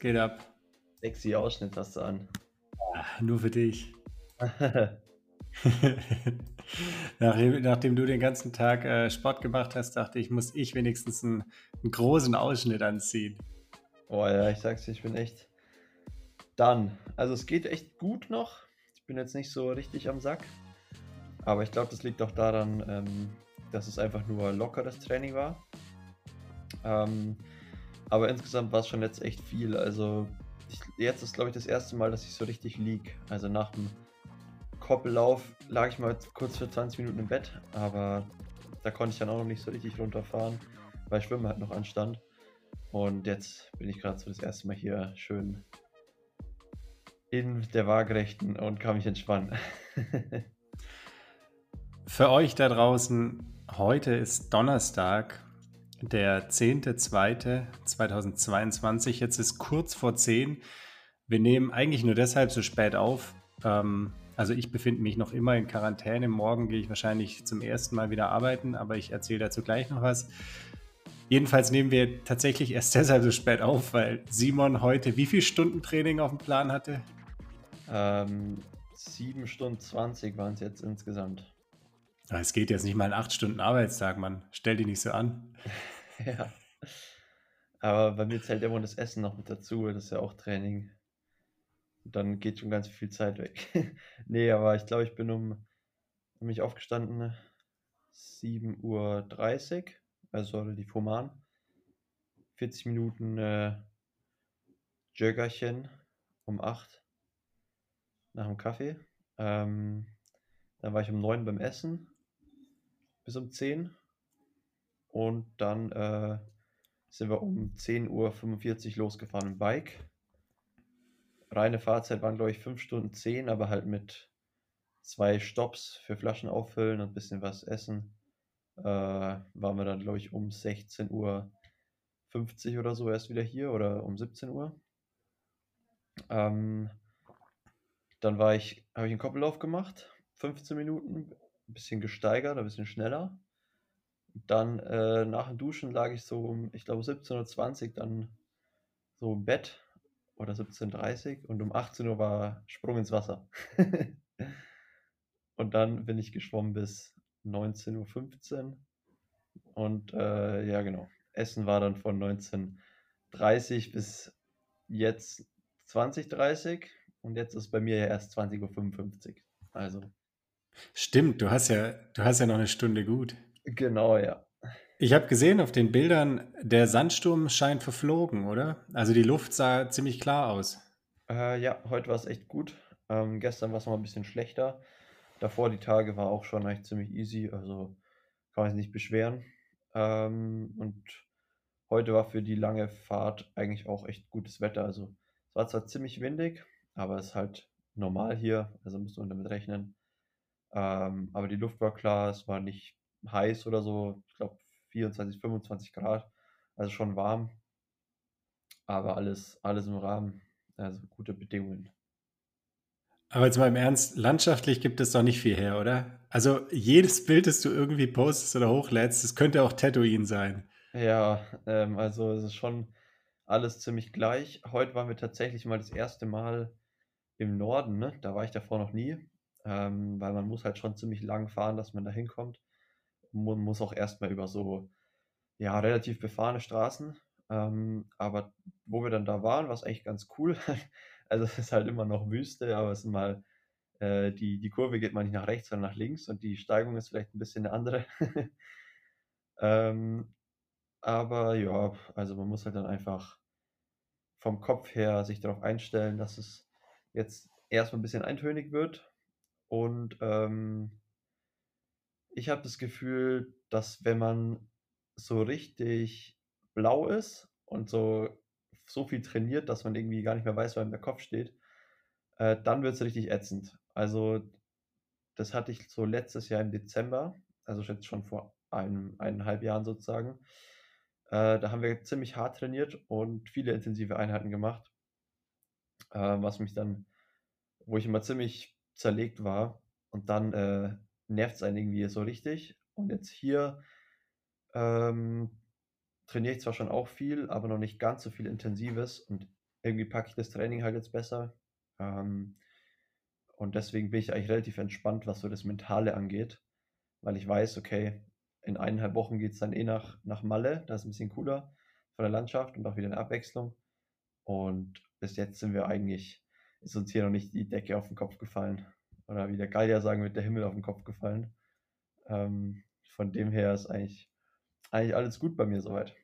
geht ab? Sexy Ausschnitt hast du an. Ja, nur für dich. nachdem, nachdem, du den ganzen Tag äh, Sport gemacht hast, dachte ich, muss ich wenigstens einen, einen, großen Ausschnitt anziehen. Oh ja, ich sag's dir, ich bin echt dann. Also es geht echt gut noch. Ich bin jetzt nicht so richtig am Sack. Aber ich glaube, das liegt auch daran, ähm, dass es einfach nur lockeres Training war. Ähm, aber insgesamt war es schon jetzt echt viel. Also ich, jetzt ist, glaube ich, das erste Mal, dass ich so richtig lieg. Also nach dem Koppellauf lag ich mal kurz für 20 Minuten im Bett, aber da konnte ich dann auch noch nicht so richtig runterfahren, weil Schwimmen halt noch anstand. Und jetzt bin ich gerade so das erste Mal hier schön in der Waagerechten und kann mich entspannen. Für euch da draußen, heute ist Donnerstag, der 10.02.2022. Jetzt ist kurz vor 10. Wir nehmen eigentlich nur deshalb so spät auf. Ähm, also ich befinde mich noch immer in Quarantäne. Morgen gehe ich wahrscheinlich zum ersten Mal wieder arbeiten, aber ich erzähle dazu gleich noch was. Jedenfalls nehmen wir tatsächlich erst deshalb so spät auf, weil Simon heute wie viel Stunden Training auf dem Plan hatte? Ähm, 7 Stunden 20 waren es jetzt insgesamt. Es geht jetzt nicht mal einen 8 Stunden Arbeitstag, Mann. Stell dich nicht so an. ja. Aber bei mir zählt immer das Essen noch mit dazu. Das ist ja auch Training. Dann geht schon ganz viel Zeit weg. nee, aber ich glaube, ich bin um, um mich aufgestanden 7.30 Uhr, also relativ human. 40 Minuten äh, Jöggerchen um 8 nach dem Kaffee. Ähm, dann war ich um 9 beim Essen bis um 10. Und dann äh, sind wir um 10.45 Uhr losgefahren im Bike. Reine Fahrzeit waren, glaube ich, 5 Stunden 10, aber halt mit zwei Stops für Flaschen auffüllen und ein bisschen was essen. Äh, waren wir dann, glaube ich, um 16.50 Uhr oder so erst wieder hier oder um 17 Uhr. Ähm, dann war ich, habe ich einen Koppellauf gemacht, 15 Minuten, ein bisschen gesteigert, ein bisschen schneller. Dann äh, nach dem Duschen lag ich so um, ich glaube 17.20 Uhr dann so im Bett oder 17.30 Uhr und um 18 Uhr war Sprung ins Wasser. und dann bin ich geschwommen bis 19.15 Uhr. Und äh, ja, genau. Essen war dann von 19.30 bis jetzt 20.30 und jetzt ist bei mir ja erst 20.55 Uhr. Also Stimmt, du hast ja, du hast ja noch eine Stunde gut. Genau, ja. Ich habe gesehen auf den Bildern, der Sandsturm scheint verflogen, oder? Also die Luft sah ziemlich klar aus. Äh, ja, heute war es echt gut. Ähm, gestern war es noch ein bisschen schlechter. Davor die Tage war auch schon eigentlich ziemlich easy, also kann man sich nicht beschweren. Ähm, und heute war für die lange Fahrt eigentlich auch echt gutes Wetter. Also es war zwar ziemlich windig, aber es ist halt normal hier, also muss man damit rechnen. Ähm, aber die Luft war klar, es war nicht heiß oder so, ich glaube 24, 25 Grad, also schon warm. Aber alles, alles im Rahmen, also gute Bedingungen. Aber jetzt mal im Ernst, landschaftlich gibt es doch nicht viel her, oder? Also jedes Bild, das du irgendwie postest oder hochlädst, das könnte auch Tatooine sein. Ja, ähm, also es ist schon alles ziemlich gleich. Heute waren wir tatsächlich mal das erste Mal im Norden, ne? Da war ich davor noch nie ähm, weil man muss halt schon ziemlich lang fahren, dass man da hinkommt. Man muss auch erstmal über so ja, relativ befahrene Straßen. Ähm, aber wo wir dann da waren, war es eigentlich ganz cool. also es ist halt immer noch Wüste, aber es ist mal äh, die, die Kurve geht mal nicht nach rechts, sondern nach links und die Steigung ist vielleicht ein bisschen eine andere. ähm, aber ja, also man muss halt dann einfach vom Kopf her sich darauf einstellen, dass es jetzt erstmal ein bisschen eintönig wird und ähm, ich habe das Gefühl, dass wenn man so richtig blau ist und so, so viel trainiert, dass man irgendwie gar nicht mehr weiß, wo einem der Kopf steht, äh, dann wird es richtig ätzend. Also das hatte ich so letztes Jahr im Dezember, also jetzt schon vor einem, eineinhalb Jahren sozusagen. Äh, da haben wir ziemlich hart trainiert und viele intensive Einheiten gemacht, äh, was mich dann, wo ich immer ziemlich zerlegt war. Und dann äh, nervt es einen irgendwie so richtig. Und jetzt hier ähm, trainiere ich zwar schon auch viel, aber noch nicht ganz so viel Intensives. Und irgendwie packe ich das Training halt jetzt besser. Ähm, und deswegen bin ich eigentlich relativ entspannt, was so das Mentale angeht, weil ich weiß, okay, in eineinhalb Wochen geht es dann eh nach, nach Malle, das ist ein bisschen cooler von der Landschaft und auch wieder eine Abwechslung. Und bis jetzt sind wir eigentlich, ist uns hier noch nicht die Decke auf den Kopf gefallen. Oder wie der Gallier sagen wird, der Himmel auf den Kopf gefallen. Ähm, von dem her ist eigentlich, eigentlich alles gut bei mir soweit.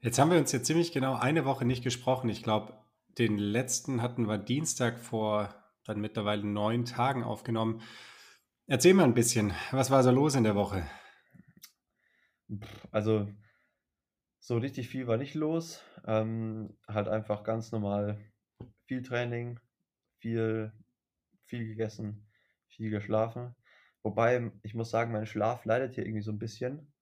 Jetzt haben wir uns jetzt ziemlich genau eine Woche nicht gesprochen. Ich glaube, den letzten hatten wir Dienstag vor dann mittlerweile neun Tagen aufgenommen. Erzähl mal ein bisschen, was war so los in der Woche? Also, so richtig viel war nicht los. Ähm, halt einfach ganz normal viel Training, viel, viel gegessen, viel geschlafen. Wobei, ich muss sagen, mein Schlaf leidet hier irgendwie so ein bisschen.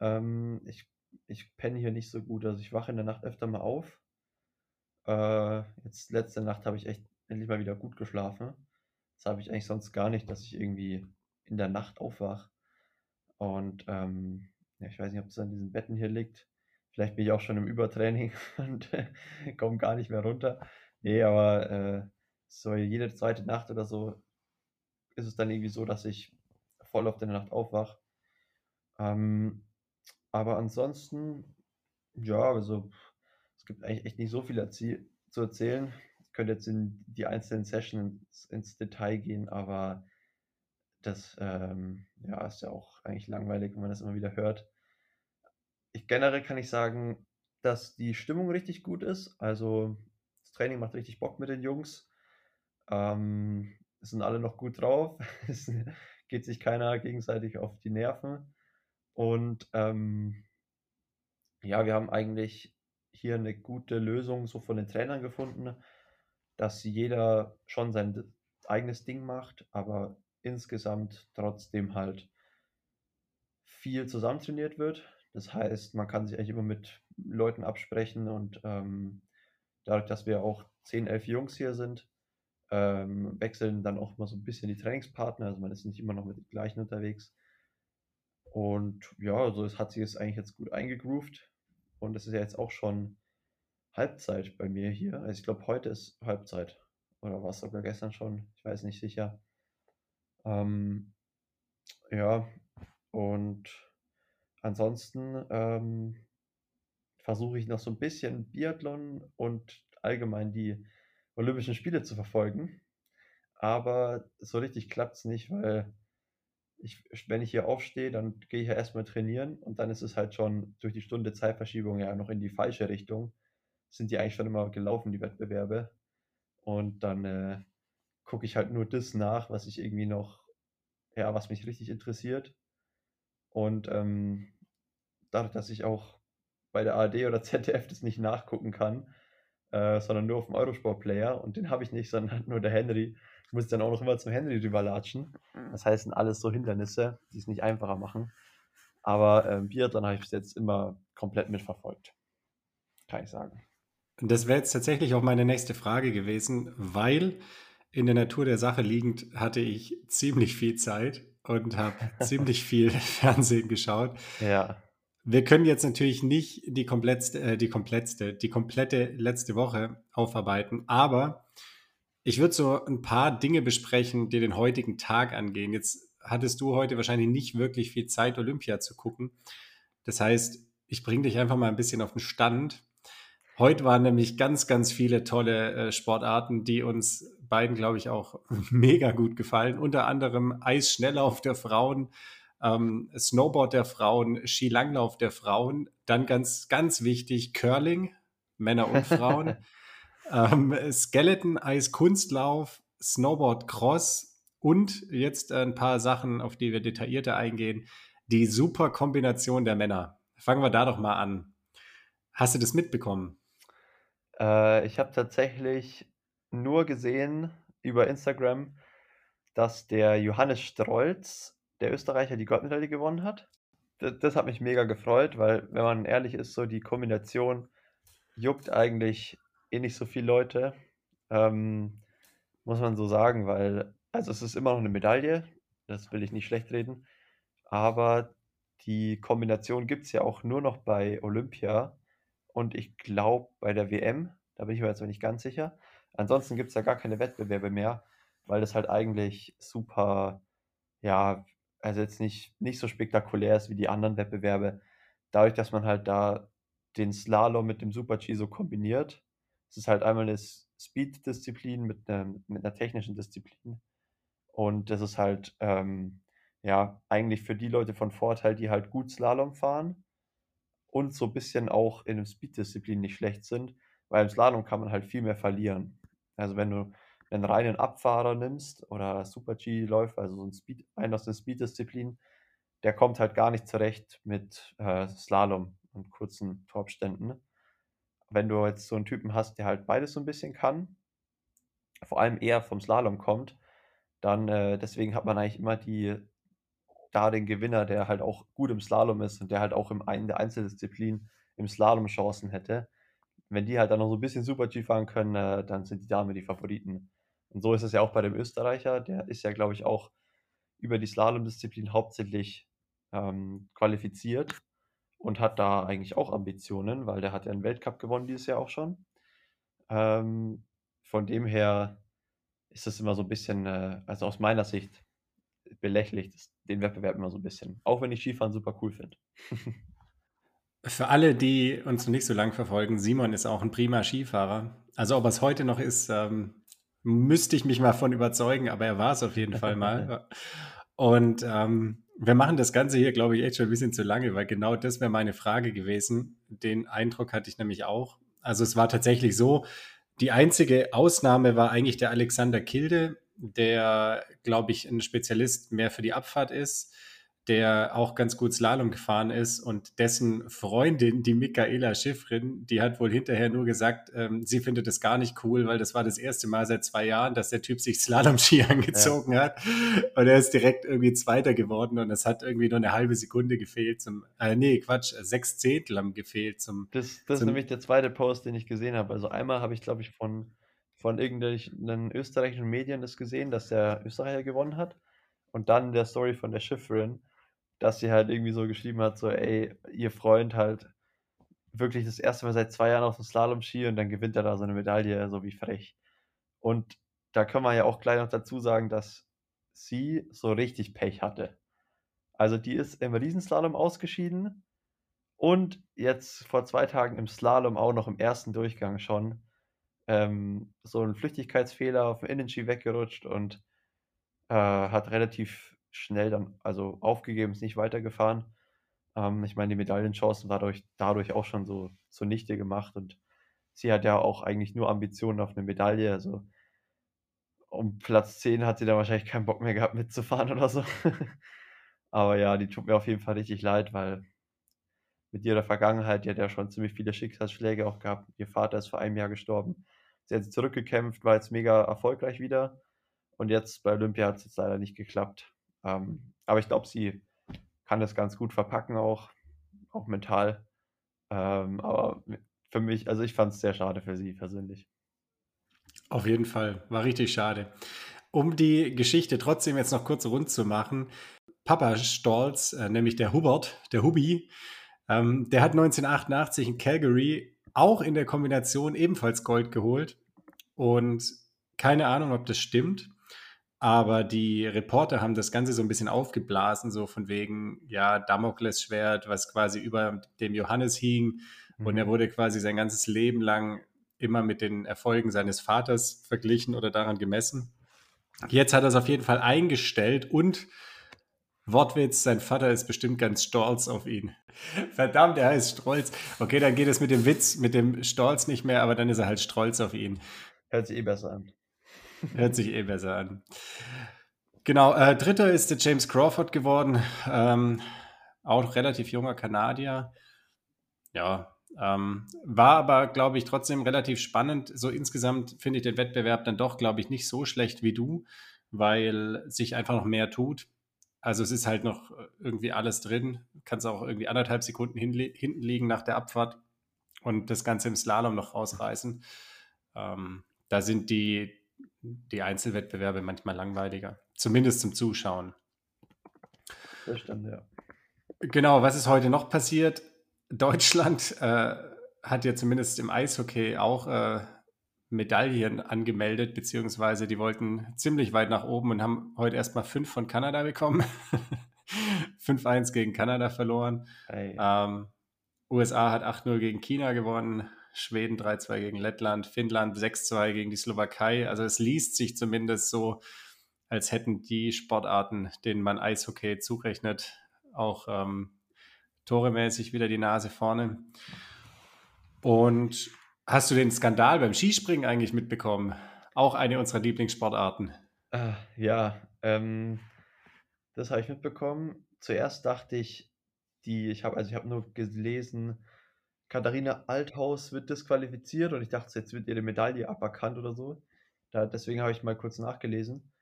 Ähm, ich ich penne hier nicht so gut. Also ich wache in der Nacht öfter mal auf. Äh, jetzt letzte Nacht habe ich echt endlich mal wieder gut geschlafen. Das habe ich eigentlich sonst gar nicht, dass ich irgendwie in der Nacht aufwache. Und ähm, ja, ich weiß nicht, ob es an diesen Betten hier liegt. Vielleicht bin ich auch schon im Übertraining und komme gar nicht mehr runter. Nee, aber äh, so jede zweite Nacht oder so ist es dann irgendwie so, dass ich voll auf der Nacht aufwache. Ähm, aber ansonsten, ja, also es gibt eigentlich echt nicht so viel erzie zu erzählen. Ich könnte jetzt in die einzelnen Sessions ins Detail gehen, aber das ähm, ja, ist ja auch eigentlich langweilig, wenn man das immer wieder hört. Ich, generell kann ich sagen, dass die Stimmung richtig gut ist. Also Training macht richtig Bock mit den Jungs. Ähm, es sind alle noch gut drauf. es geht sich keiner gegenseitig auf die Nerven. Und ähm, ja, wir haben eigentlich hier eine gute Lösung so von den Trainern gefunden, dass jeder schon sein eigenes Ding macht, aber insgesamt trotzdem halt viel zusammen trainiert wird. Das heißt, man kann sich eigentlich immer mit Leuten absprechen und ähm, dadurch, dass wir auch 10, 11 Jungs hier sind, ähm, wechseln dann auch mal so ein bisschen die Trainingspartner. Also man ist nicht immer noch mit den gleichen unterwegs. Und ja, also hat sich jetzt eigentlich jetzt gut eingegroovt. Und es ist ja jetzt auch schon Halbzeit bei mir hier. Also ich glaube, heute ist Halbzeit. Oder war es sogar gestern schon? Ich weiß nicht sicher. Ähm, ja, und ansonsten ähm, versuche ich noch so ein bisschen Biathlon und allgemein die Olympischen Spiele zu verfolgen. Aber so richtig klappt es nicht, weil ich, wenn ich hier aufstehe, dann gehe ich ja erstmal trainieren und dann ist es halt schon durch die Stunde Zeitverschiebung ja noch in die falsche Richtung. Sind die eigentlich schon immer gelaufen, die Wettbewerbe. Und dann äh, gucke ich halt nur das nach, was ich irgendwie noch, ja, was mich richtig interessiert. Und ähm, dadurch, dass ich auch bei der ARD oder ZDF das nicht nachgucken kann, äh, sondern nur auf dem Eurosport-Player und den habe ich nicht, sondern nur der Henry, muss dann auch noch immer zum Henry rüberlatschen. Mhm. Das heißt, sind alles so Hindernisse, die es nicht einfacher machen. Aber ähm, Biathlon habe ich bis jetzt immer komplett mitverfolgt. Kann ich sagen. Das wäre jetzt tatsächlich auch meine nächste Frage gewesen, weil in der Natur der Sache liegend hatte ich ziemlich viel Zeit und habe ziemlich viel Fernsehen geschaut. Ja. Wir können jetzt natürlich nicht die komplettste, äh, die komplettste, die komplette letzte Woche aufarbeiten, aber ich würde so ein paar Dinge besprechen, die den heutigen Tag angehen. Jetzt hattest du heute wahrscheinlich nicht wirklich viel Zeit, Olympia zu gucken. Das heißt, ich bringe dich einfach mal ein bisschen auf den Stand. Heute waren nämlich ganz, ganz viele tolle äh, Sportarten, die uns beiden, glaube ich, auch mega gut gefallen. Unter anderem Eisschnelllauf der Frauen, ähm, Snowboard der Frauen, Skilanglauf der Frauen, dann ganz, ganz wichtig Curling, Männer und Frauen. ähm, Skeleton, Eis, Kunstlauf, Snowboard, Cross und jetzt ein paar Sachen, auf die wir detaillierter eingehen. Die super Kombination der Männer. Fangen wir da doch mal an. Hast du das mitbekommen? Äh, ich habe tatsächlich nur gesehen über Instagram, dass der Johannes Strolz, der Österreicher, die Goldmedaille gewonnen hat. Das, das hat mich mega gefreut, weil, wenn man ehrlich ist, so die Kombination juckt eigentlich eh nicht so viele Leute. Ähm, muss man so sagen, weil, also es ist immer noch eine Medaille, das will ich nicht schlecht reden, aber die Kombination gibt es ja auch nur noch bei Olympia und ich glaube bei der WM, da bin ich mir jetzt noch nicht ganz sicher. Ansonsten gibt es da gar keine Wettbewerbe mehr, weil das halt eigentlich super, ja, also jetzt nicht, nicht so spektakulär ist wie die anderen Wettbewerbe. Dadurch, dass man halt da den Slalom mit dem Super-G so kombiniert. Es ist halt einmal eine Speed-Disziplin mit einer, mit einer technischen Disziplin. Und das ist halt, ähm, ja, eigentlich für die Leute von Vorteil, die halt gut Slalom fahren und so ein bisschen auch in der Speed-Disziplin nicht schlecht sind, weil im Slalom kann man halt viel mehr verlieren. Also wenn du einen reinen Abfahrer nimmst oder Super-G-Läufer, also so ein Speed, einen aus der Speed-Disziplin, der kommt halt gar nicht zurecht mit äh, Slalom und kurzen Torabständen. Wenn du jetzt so einen Typen hast, der halt beides so ein bisschen kann, vor allem eher vom Slalom kommt, dann äh, deswegen hat man eigentlich immer die da den Gewinner, der halt auch gut im Slalom ist und der halt auch im in der Einzeldisziplin im Slalom Chancen hätte. Wenn die halt dann noch so ein bisschen Super G fahren können, äh, dann sind die Dame die Favoriten. Und so ist es ja auch bei dem Österreicher, der ist ja, glaube ich, auch über die Slalom-Disziplin hauptsächlich ähm, qualifiziert und hat da eigentlich auch Ambitionen, weil der hat ja einen Weltcup gewonnen dieses Jahr auch schon. Ähm, von dem her ist es immer so ein bisschen, äh, also aus meiner Sicht, belächligt den Wettbewerb immer so ein bisschen. Auch wenn ich Skifahren super cool finde. Für alle, die uns noch nicht so lange verfolgen, Simon ist auch ein prima Skifahrer. Also ob es heute noch ist, ähm, müsste ich mich mal von überzeugen, aber er war es auf jeden Fall mal. Und ähm, wir machen das Ganze hier, glaube ich, echt schon ein bisschen zu lange, weil genau das wäre meine Frage gewesen. Den Eindruck hatte ich nämlich auch. Also es war tatsächlich so, die einzige Ausnahme war eigentlich der Alexander Kilde, der, glaube ich, ein Spezialist mehr für die Abfahrt ist der auch ganz gut Slalom gefahren ist und dessen Freundin, die Michaela Schiffrin, die hat wohl hinterher nur gesagt, ähm, sie findet es gar nicht cool, weil das war das erste Mal seit zwei Jahren, dass der Typ sich Slalom-Ski angezogen ja. hat und er ist direkt irgendwie Zweiter geworden und es hat irgendwie nur eine halbe Sekunde gefehlt zum, äh, nee, Quatsch, sechs Zehntel haben gefehlt zum. Das, das zum, ist nämlich der zweite Post, den ich gesehen habe. Also einmal habe ich, glaube ich, von, von irgendwelchen österreichischen Medien das gesehen, dass der Österreicher gewonnen hat und dann der Story von der Schiffrin dass sie halt irgendwie so geschrieben hat, so, ey, ihr Freund halt wirklich das erste Mal seit zwei Jahren auf dem Slalom-Ski und dann gewinnt er da so eine Medaille, so wie frech. Und da können wir ja auch gleich noch dazu sagen, dass sie so richtig Pech hatte. Also die ist im Riesenslalom ausgeschieden und jetzt vor zwei Tagen im Slalom auch noch im ersten Durchgang schon ähm, so ein Flüchtigkeitsfehler auf dem Innenski weggerutscht und äh, hat relativ schnell dann also aufgegeben, ist nicht weitergefahren. Ähm, ich meine, die Medaillenchancen war dadurch, dadurch auch schon so zunichte gemacht und sie hat ja auch eigentlich nur Ambitionen auf eine Medaille. Also um Platz 10 hat sie dann wahrscheinlich keinen Bock mehr gehabt mitzufahren oder so. Aber ja, die tut mir auf jeden Fall richtig leid, weil mit ihrer Vergangenheit, die hat ja schon ziemlich viele Schicksalsschläge auch gehabt. Ihr Vater ist vor einem Jahr gestorben. Sie hat zurückgekämpft, war jetzt mega erfolgreich wieder. Und jetzt bei Olympia hat es jetzt leider nicht geklappt. Ähm, aber ich glaube, sie kann das ganz gut verpacken, auch, auch mental. Ähm, aber für mich, also ich fand es sehr schade für sie persönlich. Auf jeden Fall, war richtig schade. Um die Geschichte trotzdem jetzt noch kurz rund zu machen, Papa Stolz, äh, nämlich der Hubert, der Hubi, ähm, der hat 1988 in Calgary auch in der Kombination ebenfalls Gold geholt. Und keine Ahnung, ob das stimmt. Aber die Reporter haben das Ganze so ein bisschen aufgeblasen, so von wegen, ja, Damoklesschwert, was quasi über dem Johannes hing. Mhm. Und er mhm. wurde quasi sein ganzes Leben lang immer mit den Erfolgen seines Vaters verglichen oder daran gemessen. Jetzt hat er es auf jeden Fall eingestellt und Wortwitz, sein Vater ist bestimmt ganz stolz auf ihn. Verdammt, er ist stolz. Okay, dann geht es mit dem Witz, mit dem Stolz nicht mehr, aber dann ist er halt stolz auf ihn. Hört sich eh besser an. Hört sich eh besser an. Genau, äh, dritter ist der James Crawford geworden. Ähm, auch relativ junger Kanadier. Ja, ähm, war aber, glaube ich, trotzdem relativ spannend. So insgesamt finde ich den Wettbewerb dann doch, glaube ich, nicht so schlecht wie du, weil sich einfach noch mehr tut. Also es ist halt noch irgendwie alles drin. Kannst auch irgendwie anderthalb Sekunden hinten liegen nach der Abfahrt und das Ganze im Slalom noch rausreißen. Ähm, da sind die, die Einzelwettbewerbe manchmal langweiliger. Zumindest zum Zuschauen. Das stimmt, ja. Genau, was ist heute noch passiert? Deutschland äh, hat ja zumindest im Eishockey auch äh, Medaillen angemeldet, beziehungsweise die wollten ziemlich weit nach oben und haben heute erstmal fünf von Kanada bekommen. 5-1 gegen Kanada verloren. Ähm, USA hat 8-0 gegen China gewonnen, Schweden 3-2 gegen Lettland, Finnland 6-2 gegen die Slowakei. Also es liest sich zumindest so, als hätten die Sportarten, denen man Eishockey zurechnet, auch ähm, toremäßig wieder die Nase vorne. Und hast du den Skandal beim Skispringen eigentlich mitbekommen? Auch eine unserer Lieblingssportarten. Ah, ja, ähm, das habe ich mitbekommen. Zuerst dachte ich, die, ich habe, also ich habe nur gelesen, Katharina Althaus wird disqualifiziert und ich dachte, jetzt wird ihre Medaille aberkannt oder so. Da, deswegen habe ich mal kurz nachgelesen.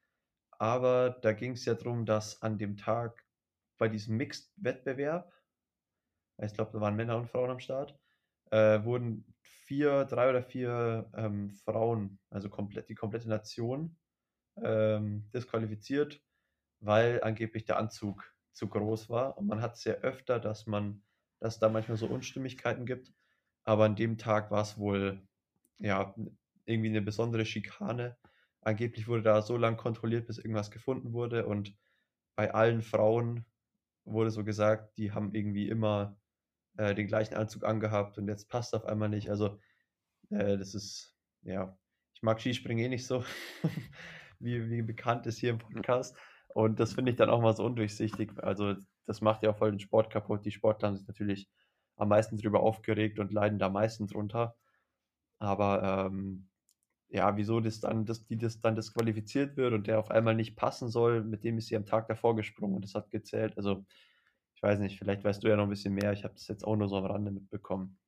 Aber da ging es ja darum, dass an dem Tag bei diesem Mixed-Wettbewerb, ich glaube, da waren Männer und Frauen am Start, äh, wurden vier, drei oder vier ähm, Frauen, also komplett, die komplette Nation, ähm, disqualifiziert, weil angeblich der Anzug zu groß war. Und man hat es ja öfter, dass man, dass da manchmal so Unstimmigkeiten gibt. Aber an dem Tag war es wohl, ja, irgendwie eine besondere Schikane. Angeblich wurde da so lange kontrolliert, bis irgendwas gefunden wurde. Und bei allen Frauen wurde so gesagt, die haben irgendwie immer äh, den gleichen Anzug angehabt und jetzt passt auf einmal nicht. Also, äh, das ist, ja, ich mag Skispringen eh nicht so, wie, wie bekannt ist hier im Podcast. Und das finde ich dann auch mal so undurchsichtig. Also, das macht ja auch voll den Sport kaputt. Die Sportler haben sich natürlich am meisten darüber aufgeregt und leiden da am meisten drunter. Aber ähm, ja, wieso das dann, dass die das dann disqualifiziert wird und der auf einmal nicht passen soll, mit dem ist sie am Tag davor gesprungen und das hat gezählt. Also, ich weiß nicht, vielleicht weißt du ja noch ein bisschen mehr. Ich habe das jetzt auch nur so am Rande mitbekommen.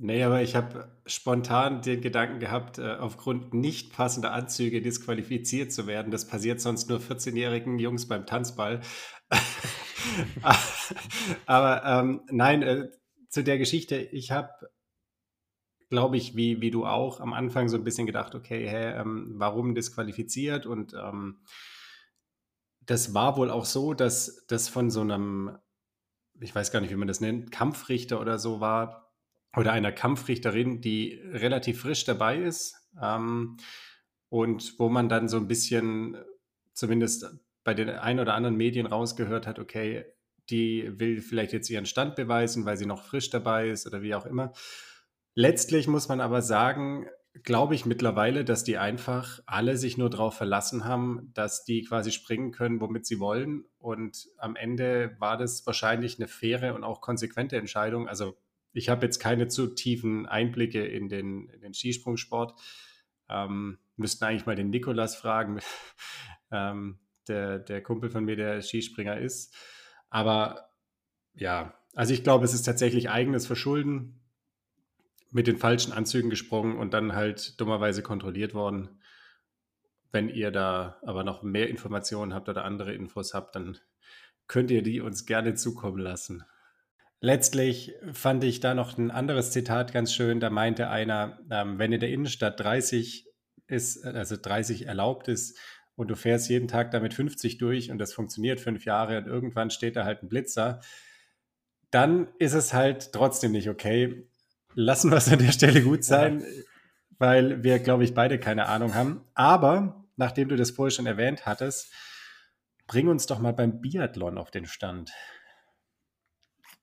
Nee, aber ich habe spontan den Gedanken gehabt, äh, aufgrund nicht passender Anzüge disqualifiziert zu werden. Das passiert sonst nur 14-jährigen Jungs beim Tanzball. aber ähm, nein, äh, zu der Geschichte, ich habe, glaube ich, wie, wie du auch, am Anfang so ein bisschen gedacht, okay, hä, ähm, warum disqualifiziert? Und ähm, das war wohl auch so, dass das von so einem, ich weiß gar nicht, wie man das nennt, Kampfrichter oder so war, oder einer Kampfrichterin, die relativ frisch dabei ist ähm, und wo man dann so ein bisschen, zumindest bei den ein oder anderen Medien rausgehört hat, okay, die will vielleicht jetzt ihren Stand beweisen, weil sie noch frisch dabei ist oder wie auch immer. Letztlich muss man aber sagen, glaube ich mittlerweile, dass die einfach alle sich nur darauf verlassen haben, dass die quasi springen können, womit sie wollen. Und am Ende war das wahrscheinlich eine faire und auch konsequente Entscheidung. Also ich habe jetzt keine zu tiefen Einblicke in den, in den Skisprungsport. Ähm, müssten eigentlich mal den Nikolas fragen, ähm, der, der Kumpel von mir, der Skispringer ist. Aber ja, also ich glaube, es ist tatsächlich eigenes Verschulden mit den falschen Anzügen gesprungen und dann halt dummerweise kontrolliert worden. Wenn ihr da aber noch mehr Informationen habt oder andere Infos habt, dann könnt ihr die uns gerne zukommen lassen. Letztlich fand ich da noch ein anderes Zitat ganz schön. Da meinte einer, ähm, wenn in der Innenstadt 30 ist, also 30 erlaubt ist und du fährst jeden Tag damit 50 durch und das funktioniert fünf Jahre und irgendwann steht da halt ein Blitzer, dann ist es halt trotzdem nicht okay. Lassen wir es an der Stelle gut sein, ja. weil wir, glaube ich, beide keine Ahnung haben. Aber nachdem du das vorher schon erwähnt hattest, bring uns doch mal beim Biathlon auf den Stand.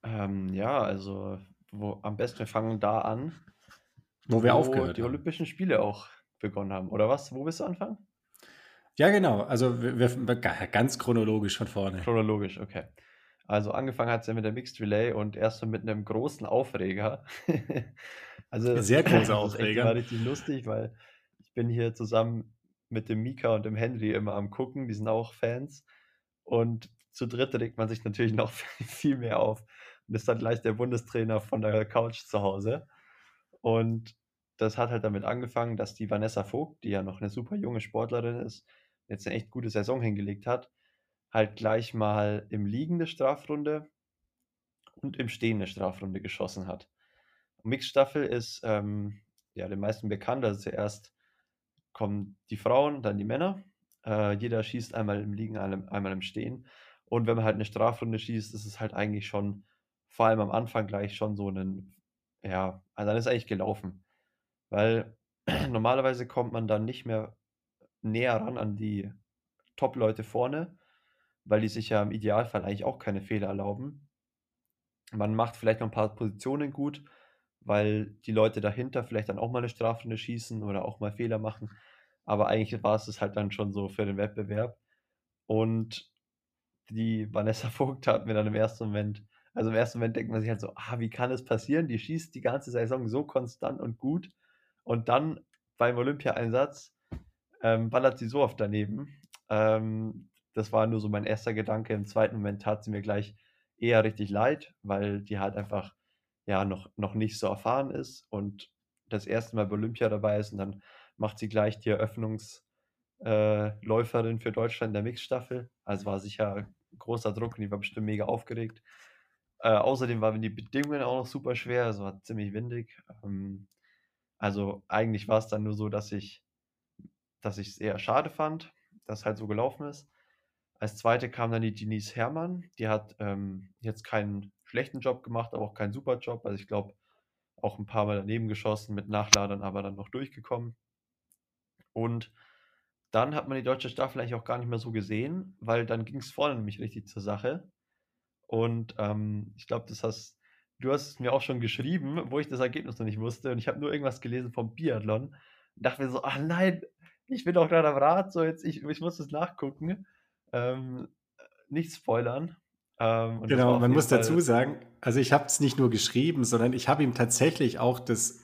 Ähm, ja, also wo, am besten wir fangen da an, Wo wir aufgehört die haben. Olympischen Spiele auch begonnen haben. Oder was? Wo willst du anfangen? Ja, genau. Also wir, wir, ganz chronologisch von vorne. Chronologisch, okay. Also angefangen hat es ja mit der Mixed Relay und erst mit einem großen Aufreger. also Sehr großer Aufreger. Das war richtig lustig, weil ich bin hier zusammen mit dem Mika und dem Henry immer am gucken, die sind auch Fans. Und zu dritt regt man sich natürlich noch viel mehr auf und ist dann gleich der Bundestrainer von der Couch zu Hause. Und das hat halt damit angefangen, dass die Vanessa Vogt, die ja noch eine super junge Sportlerin ist, jetzt eine echt gute Saison hingelegt hat, halt gleich mal im Liegen eine Strafrunde und im Stehen eine Strafrunde geschossen hat. Mixstaffel ist ähm, ja den meisten bekannt. Also zuerst kommen die Frauen, dann die Männer. Äh, jeder schießt einmal im Liegen, einmal im Stehen. Und wenn man halt eine Strafrunde schießt, ist es halt eigentlich schon vor allem am Anfang gleich schon so ein ja, also dann ist eigentlich gelaufen. Weil normalerweise kommt man dann nicht mehr näher ran an die Top-Leute vorne, weil die sich ja im Idealfall eigentlich auch keine Fehler erlauben. Man macht vielleicht noch ein paar Positionen gut, weil die Leute dahinter vielleicht dann auch mal eine Strafrunde schießen oder auch mal Fehler machen. Aber eigentlich war es halt dann schon so für den Wettbewerb. Und die Vanessa Vogt hat mir dann im ersten Moment, also im ersten Moment denkt man sich halt so, ah, wie kann es passieren? Die schießt die ganze Saison so konstant und gut. Und dann beim Olympia-Einsatz ähm, ballert sie so oft daneben. Ähm, das war nur so mein erster Gedanke. Im zweiten Moment tat sie mir gleich eher richtig leid, weil die halt einfach ja noch, noch nicht so erfahren ist und das erste Mal bei Olympia dabei ist und dann macht sie gleich die Eröffnungsläuferin äh, für Deutschland in der Mixstaffel. Also war sicher großer Druck und die war bestimmt mega aufgeregt. Äh, außerdem waren die Bedingungen auch noch super schwer, es war ziemlich windig. Ähm, also eigentlich war es dann nur so, dass ich dass ich es eher schade fand, dass halt so gelaufen ist. Als zweite kam dann die Denise Herrmann. Die hat ähm, jetzt keinen schlechten Job gemacht, aber auch keinen super Job. Also ich glaube, auch ein paar Mal daneben geschossen, mit Nachladern aber dann noch durchgekommen. Und dann hat man die deutsche Staffel eigentlich auch gar nicht mehr so gesehen, weil dann ging es vorne nämlich richtig zur Sache. Und ähm, ich glaube, das hast du hast es mir auch schon geschrieben, wo ich das Ergebnis noch nicht wusste. Und ich habe nur irgendwas gelesen vom Biathlon und dachte mir so, ach nein, ich bin doch gerade am Rad, so jetzt, ich, ich muss das nachgucken. Ähm, nicht spoilern. Ähm, genau, man muss Fall dazu sagen, also ich habe es nicht nur geschrieben, sondern ich habe ihm tatsächlich auch das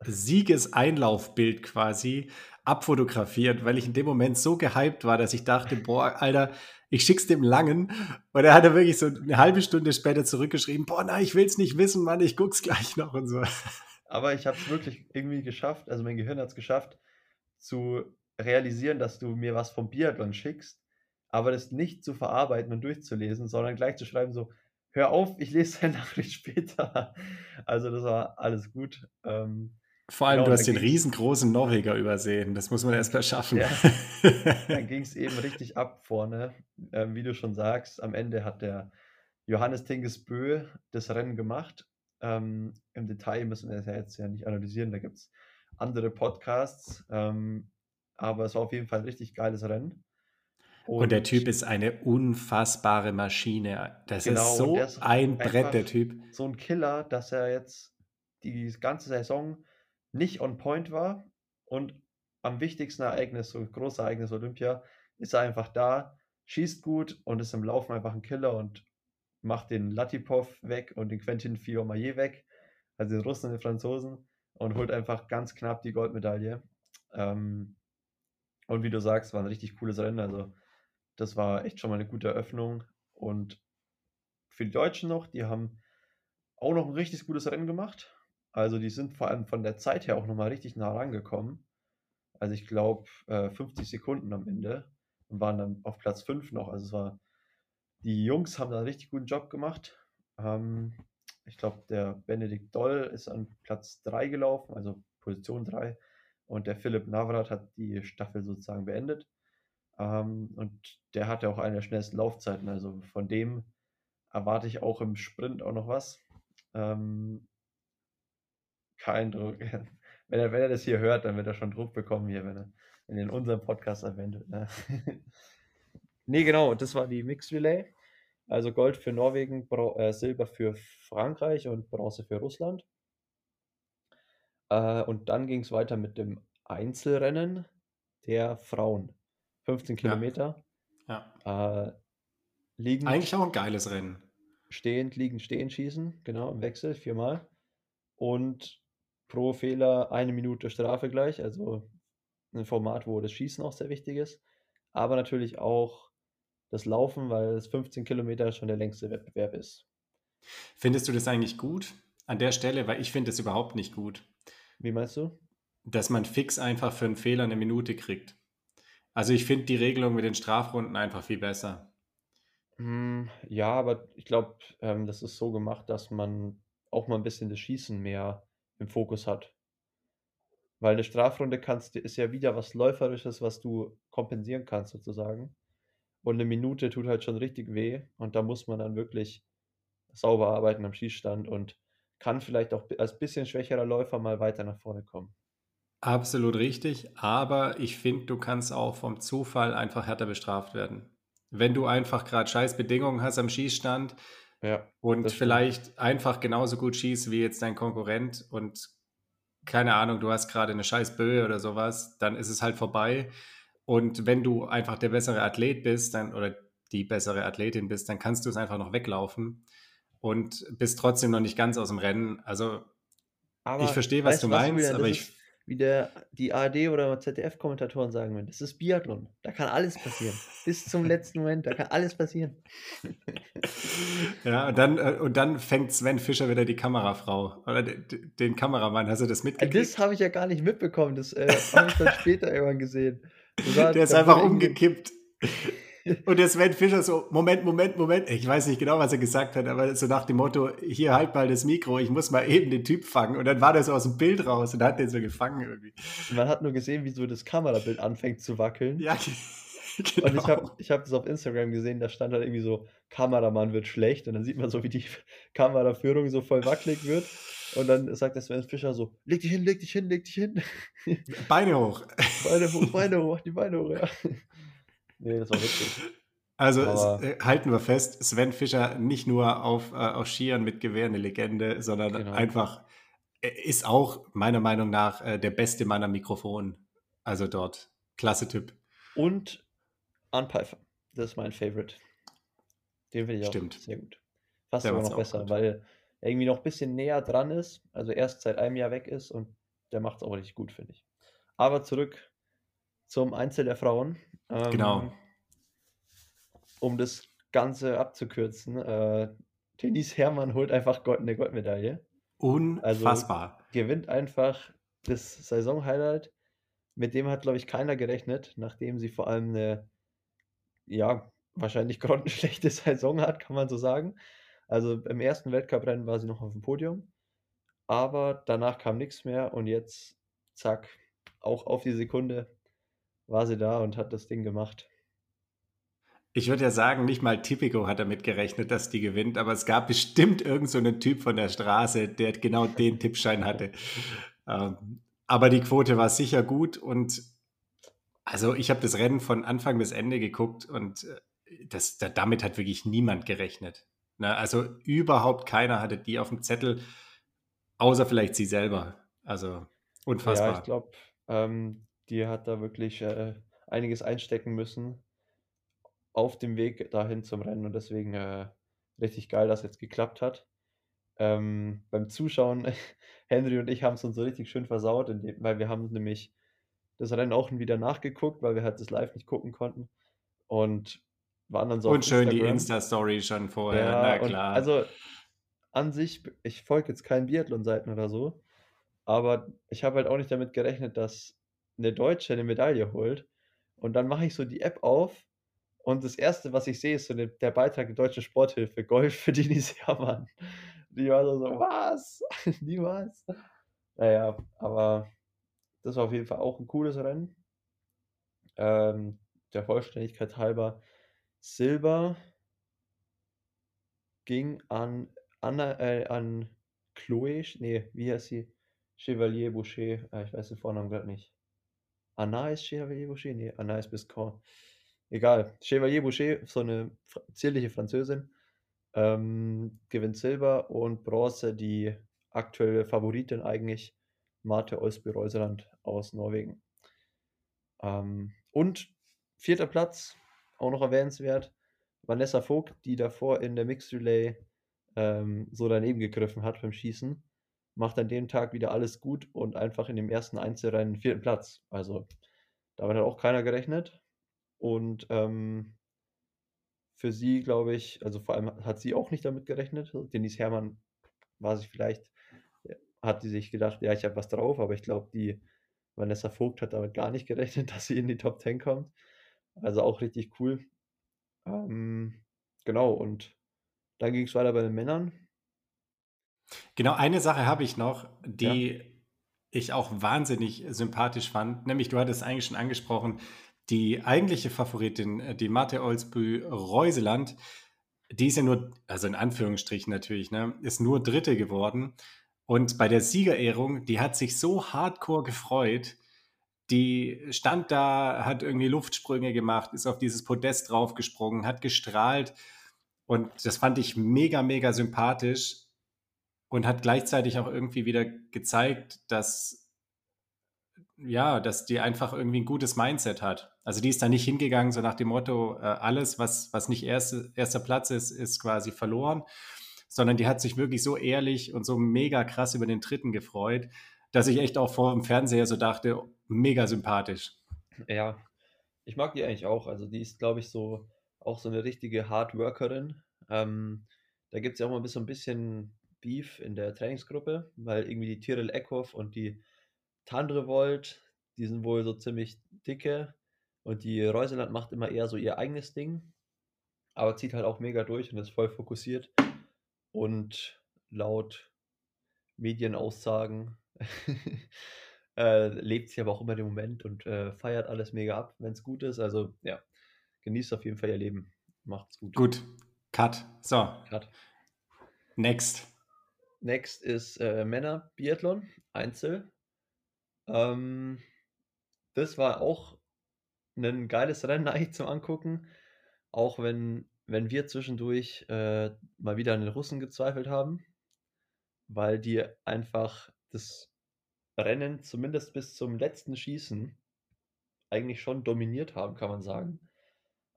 Siegeseinlaufbild quasi abfotografiert, weil ich in dem Moment so gehypt war, dass ich dachte, boah, Alter, ich schick's dem Langen. Und er hat er wirklich so eine halbe Stunde später zurückgeschrieben, boah, nein, ich will's nicht wissen, Mann, ich guck's gleich noch und so. Aber ich habe es wirklich irgendwie geschafft, also mein Gehirn hat es geschafft, zu realisieren, dass du mir was vom Biathlon schickst, aber das nicht zu verarbeiten und durchzulesen, sondern gleich zu schreiben, so, hör auf, ich lese deine Nachricht später. Also das war alles gut. Ähm, Vor allem, genau, du hast den riesengroßen Norweger übersehen. Das muss man erst mal schaffen. Ja, dann ging es eben richtig ab vorne. Ähm, wie du schon sagst, am Ende hat der Johannes Tingesbö das Rennen gemacht. Ähm, Im Detail müssen wir das ja jetzt ja nicht analysieren. Da gibt es andere Podcasts. Ähm, aber es war auf jeden Fall ein richtig geiles Rennen. Und, und der Typ ist eine unfassbare Maschine. Das genau, ist so ist ein Brett, der Typ. So ein Killer, dass er jetzt die ganze Saison nicht on point war und am wichtigsten Ereignis, so großes Ereignis Olympia, ist er einfach da, schießt gut und ist im Laufen einfach ein Killer und macht den Latipov weg und den Quentin Fillon-Maillet weg, also den Russen und den Franzosen und holt einfach ganz knapp die Goldmedaille. Ähm, und wie du sagst, war ein richtig cooles Rennen. Also, das war echt schon mal eine gute Eröffnung. Und für die Deutschen noch, die haben auch noch ein richtig gutes Rennen gemacht. Also, die sind vor allem von der Zeit her auch nochmal richtig nah rangekommen. Also, ich glaube, äh, 50 Sekunden am Ende und waren dann auf Platz 5 noch. Also, es war, die Jungs haben da einen richtig guten Job gemacht. Ähm, ich glaube, der Benedikt Doll ist an Platz 3 gelaufen, also Position 3. Und der Philipp Navrat hat die Staffel sozusagen beendet. Ähm, und der hatte auch eine der schnellsten Laufzeiten. Also von dem erwarte ich auch im Sprint auch noch was. Ähm, kein Druck. Wenn er, wenn er das hier hört, dann wird er schon Druck bekommen hier, wenn er, wenn er in unserem Podcast erwähnt Ne? nee, genau, das war die Mixed Relay. Also Gold für Norwegen, Bra äh, Silber für Frankreich und Bronze für Russland. Äh, und dann ging es weiter mit dem Einzelrennen der Frauen. 15 Kilometer. Ja. ja. Äh, liegen Eigentlich auch ein geiles Rennen. Stehend, liegen, stehen, schießen. Genau, im Wechsel, viermal. Und pro Fehler eine Minute Strafe gleich. Also ein Format, wo das Schießen auch sehr wichtig ist. Aber natürlich auch das Laufen, weil es 15 Kilometer schon der längste Wettbewerb ist. Findest du das eigentlich gut an der Stelle? Weil ich finde es überhaupt nicht gut. Wie meinst du? Dass man fix einfach für einen Fehler eine Minute kriegt. Also ich finde die Regelung mit den Strafrunden einfach viel besser. Hm, ja, aber ich glaube, ähm, das ist so gemacht, dass man auch mal ein bisschen das Schießen mehr im Fokus hat. Weil eine Strafrunde kannst, ist ja wieder was Läuferisches, was du kompensieren kannst, sozusagen. Und eine Minute tut halt schon richtig weh. Und da muss man dann wirklich sauber arbeiten am Schießstand. Und kann vielleicht auch als bisschen schwächerer Läufer mal weiter nach vorne kommen. Absolut richtig, aber ich finde, du kannst auch vom Zufall einfach härter bestraft werden. Wenn du einfach gerade scheiß Bedingungen hast am Schießstand Ja, und vielleicht einfach genauso gut schießt wie jetzt dein Konkurrent und keine Ahnung, du hast gerade eine scheiß Böe oder sowas, dann ist es halt vorbei. Und wenn du einfach der bessere Athlet bist, dann oder die bessere Athletin bist, dann kannst du es einfach noch weglaufen und bist trotzdem noch nicht ganz aus dem Rennen. Also Aber ich verstehe, was weißt du was, meinst, Julian, aber ich wie der, die ARD oder ZDF-Kommentatoren sagen würden, das ist Biathlon. Da kann alles passieren. Bis zum letzten Moment, da kann alles passieren. Ja, und dann, äh, und dann fängt Sven Fischer wieder die Kamerafrau oder de- de- den Kameramann. Hast du das Äh, mitgekriegt? Das habe ich ja gar nicht mitbekommen. Das äh, habe ich dann später irgendwann gesehen. War- Der ist einfach umgekippt. Und der Sven Fischer so, Moment, Moment, Moment. Ich weiß nicht genau, was er gesagt hat, aber so nach dem Motto, hier halt mal das Mikro, ich muss mal eben den Typ fangen. Und dann war der so aus dem Bild raus und hat den so gefangen irgendwie. Man hat nur gesehen, wie so das Kamerabild anfängt zu wackeln. Ja, genau. Und ich habe ich hab das auf Instagram gesehen, da stand halt irgendwie so, Kameramann wird schlecht. Und dann sieht man so, wie die Kameraführung so voll wackelig wird. Und dann sagt der Sven Fischer so, leg dich hin, leg dich hin, leg dich hin. Beine hoch. Beine hoch, Beine hoch, mach die Beine hoch, ja. Nee, das war witzig. Also es, äh, halten wir fest, Sven Fischer nicht nur auf, äh, auf Skiern mit Gewehr eine Legende, sondern Genau. einfach er ist auch meiner Meinung nach äh, der beste Mann am Mikrofon. Also dort. Klasse Typ. Und Anpfeifer, das ist mein Favorite. Den finde ich auch Stimmt. sehr gut. Fast Der sogar noch besser, weil er irgendwie noch ein bisschen näher dran ist, also erst seit einem Jahr weg ist und der macht es auch richtig gut, finde ich. Aber zurück zum Einzel der Frauen. Ähm, Genau. Um das Ganze abzukürzen, äh, Denise Herrmann holt einfach Gold, eine Goldmedaille. Unfassbar. gewinnt einfach das Saisonhighlight. Mit dem hat, glaube ich, keiner gerechnet, nachdem sie vor allem eine, ja, wahrscheinlich grottenschlechte Saison hat, kann man so sagen. Also im ersten Weltcuprennen war sie noch auf dem Podium, aber danach kam nichts mehr und jetzt, zack, auch auf die Sekunde war sie da und hat das Ding gemacht. Ich würde ja sagen, nicht mal Tipico hat damit gerechnet, dass die gewinnt, aber es gab bestimmt irgend so einen Typ von der Straße, der genau den Tippschein hatte. Ähm, aber die Quote war sicher gut und also ich habe das Rennen von Anfang bis Ende geguckt und äh, das, da, damit hat wirklich niemand gerechnet. Ne? Also überhaupt keiner hatte die auf dem Zettel, außer vielleicht sie selber. Also unfassbar. Ja, ich glaube, ähm, die hat da wirklich äh, einiges einstecken müssen auf dem Weg dahin zum Rennen und deswegen äh, richtig geil, dass jetzt geklappt hat. Ähm, beim Zuschauen, Henry und ich haben es uns so richtig schön versaut, indem, weil wir haben nämlich das Rennen auch wieder nachgeguckt, weil wir halt das live nicht gucken konnten und waren dann so auf und schön die Instagram. Insta-Story schon vorher, Ja, na klar. also an sich, ich folge jetzt keinen Biathlon-Seiten oder so, aber ich habe halt auch nicht damit gerechnet, dass eine Deutsche eine Medaille holt. Und dann mache ich so die App auf und das Erste, was ich sehe, ist so der, der Beitrag der Deutschen Sporthilfe, Golf für Denise Herrmann. Die war so, so was? Niemals? Naja, aber das war auf jeden Fall auch ein cooles Rennen. Ähm, der Vollständigkeit halber, Silber ging an Anna, äh, an Chloe, nee, wie heißt sie? Chevalier Boucher, äh, ich weiß den Vornamen gerade nicht. Anaïs Chevalier Boucher? Nee, Anaïs Biscon. Egal. Chevalier Boucher, so eine zierliche Französin, ähm, gewinnt Silber und Bronze die aktuelle Favoritin eigentlich, Marte Olsby-Reuseland aus Norwegen. Ähm, und vierter Platz, auch noch erwähnenswert, Vanessa Vogt, die davor in der Mixed Relay ähm, so daneben gegriffen hat beim Schießen, macht an dem Tag wieder alles gut und einfach in dem ersten Einzelrennen vierten Platz. Also damit hat auch keiner gerechnet. Und ähm, für sie, glaube ich, also vor allem hat sie auch nicht damit gerechnet. Denise Herrmann war sich vielleicht, ja, hat die sich gedacht, ja, ich habe was drauf, aber ich glaube, die Vanessa Vogt hat damit gar nicht gerechnet, dass sie in die Top 10 kommt. Also auch richtig cool. Ähm, genau, und dann ging es weiter bei den Männern. Genau, eine Sache habe ich noch, die ich auch wahnsinnig sympathisch fand. Nämlich, du hattest eigentlich schon angesprochen, die eigentliche Favoritin, äh, die Mathe Olsbü Reuseland, die ist ja nur, also in Anführungsstrichen natürlich, ne, ist nur Dritte geworden. Und bei der Siegerehrung, die hat sich so hardcore gefreut. Die stand da, hat irgendwie Luftsprünge gemacht, ist auf dieses Podest draufgesprungen, hat gestrahlt. Und das fand ich mega, mega sympathisch und hat gleichzeitig auch irgendwie wieder gezeigt, dass ja, dass die einfach irgendwie ein gutes Mindset hat. Also die ist da nicht hingegangen, so nach dem Motto, äh, alles, was, was nicht erste, erster Platz ist, ist quasi verloren, sondern die hat sich wirklich so ehrlich und so mega krass über den dritten gefreut, dass ich echt auch vor dem Fernseher so dachte, mega sympathisch. Ja, ich mag die eigentlich auch. Also die ist, glaube ich, so auch so eine richtige Hardworkerin. Ähm, da gibt es ja auch mal so ein bisschen Beef in der Trainingsgruppe, weil irgendwie die Tyrell Eckhoff und die Tandrevolt, die sind wohl so ziemlich dicke und die Reuseland macht immer eher so ihr eigenes Ding, aber zieht halt auch mega durch und ist voll fokussiert und laut Medienaussagen äh, lebt sie aber auch immer den Moment und äh, feiert alles mega ab, wenn es gut ist. Also ja, genießt auf jeden Fall ihr Leben. Macht's gut. Gut. Cut. So. Cut. Next. Next ist äh, Männer Biathlon, Einzel. Ähm, das war auch ein geiles Rennen eigentlich zum Angucken. Auch wenn, wenn wir zwischendurch äh, mal wieder an den Russen gezweifelt haben, weil die einfach das Rennen zumindest bis zum letzten Schießen eigentlich schon dominiert haben, kann man sagen.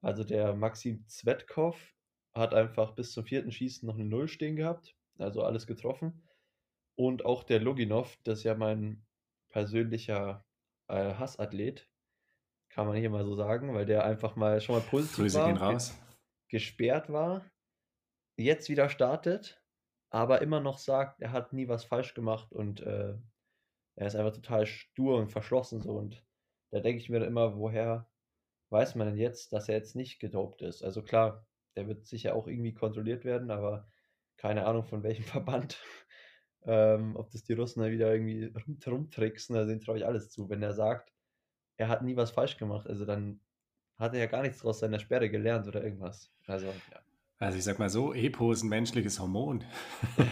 Also der Maxim Zvetkov hat einfach bis zum vierten Schießen noch eine Null stehen gehabt, also alles getroffen. Und auch der Loginov, das ist ja mein persönlicher äh, Hassathlet, kann man hier mal so sagen, weil der einfach mal schon mal positiv Grüße war, raus. gesperrt war, jetzt wieder startet, aber immer noch sagt, er hat nie was falsch gemacht und äh, er ist einfach total stur und verschlossen so und da denke ich mir dann immer, woher weiß man denn jetzt, dass er jetzt nicht gedopt ist? Also klar, der wird sicher auch irgendwie kontrolliert werden, aber keine Ahnung von welchem Verband. Ähm, ob das die Russen da wieder irgendwie rum, rumtricksen, da sind, traue ich alles zu. Wenn er sagt, er hat nie was falsch gemacht, also dann hat er ja gar nichts aus seiner Sperre gelernt oder irgendwas. Also, ja. Also ich sag mal so, Epo ist ein menschliches Hormon.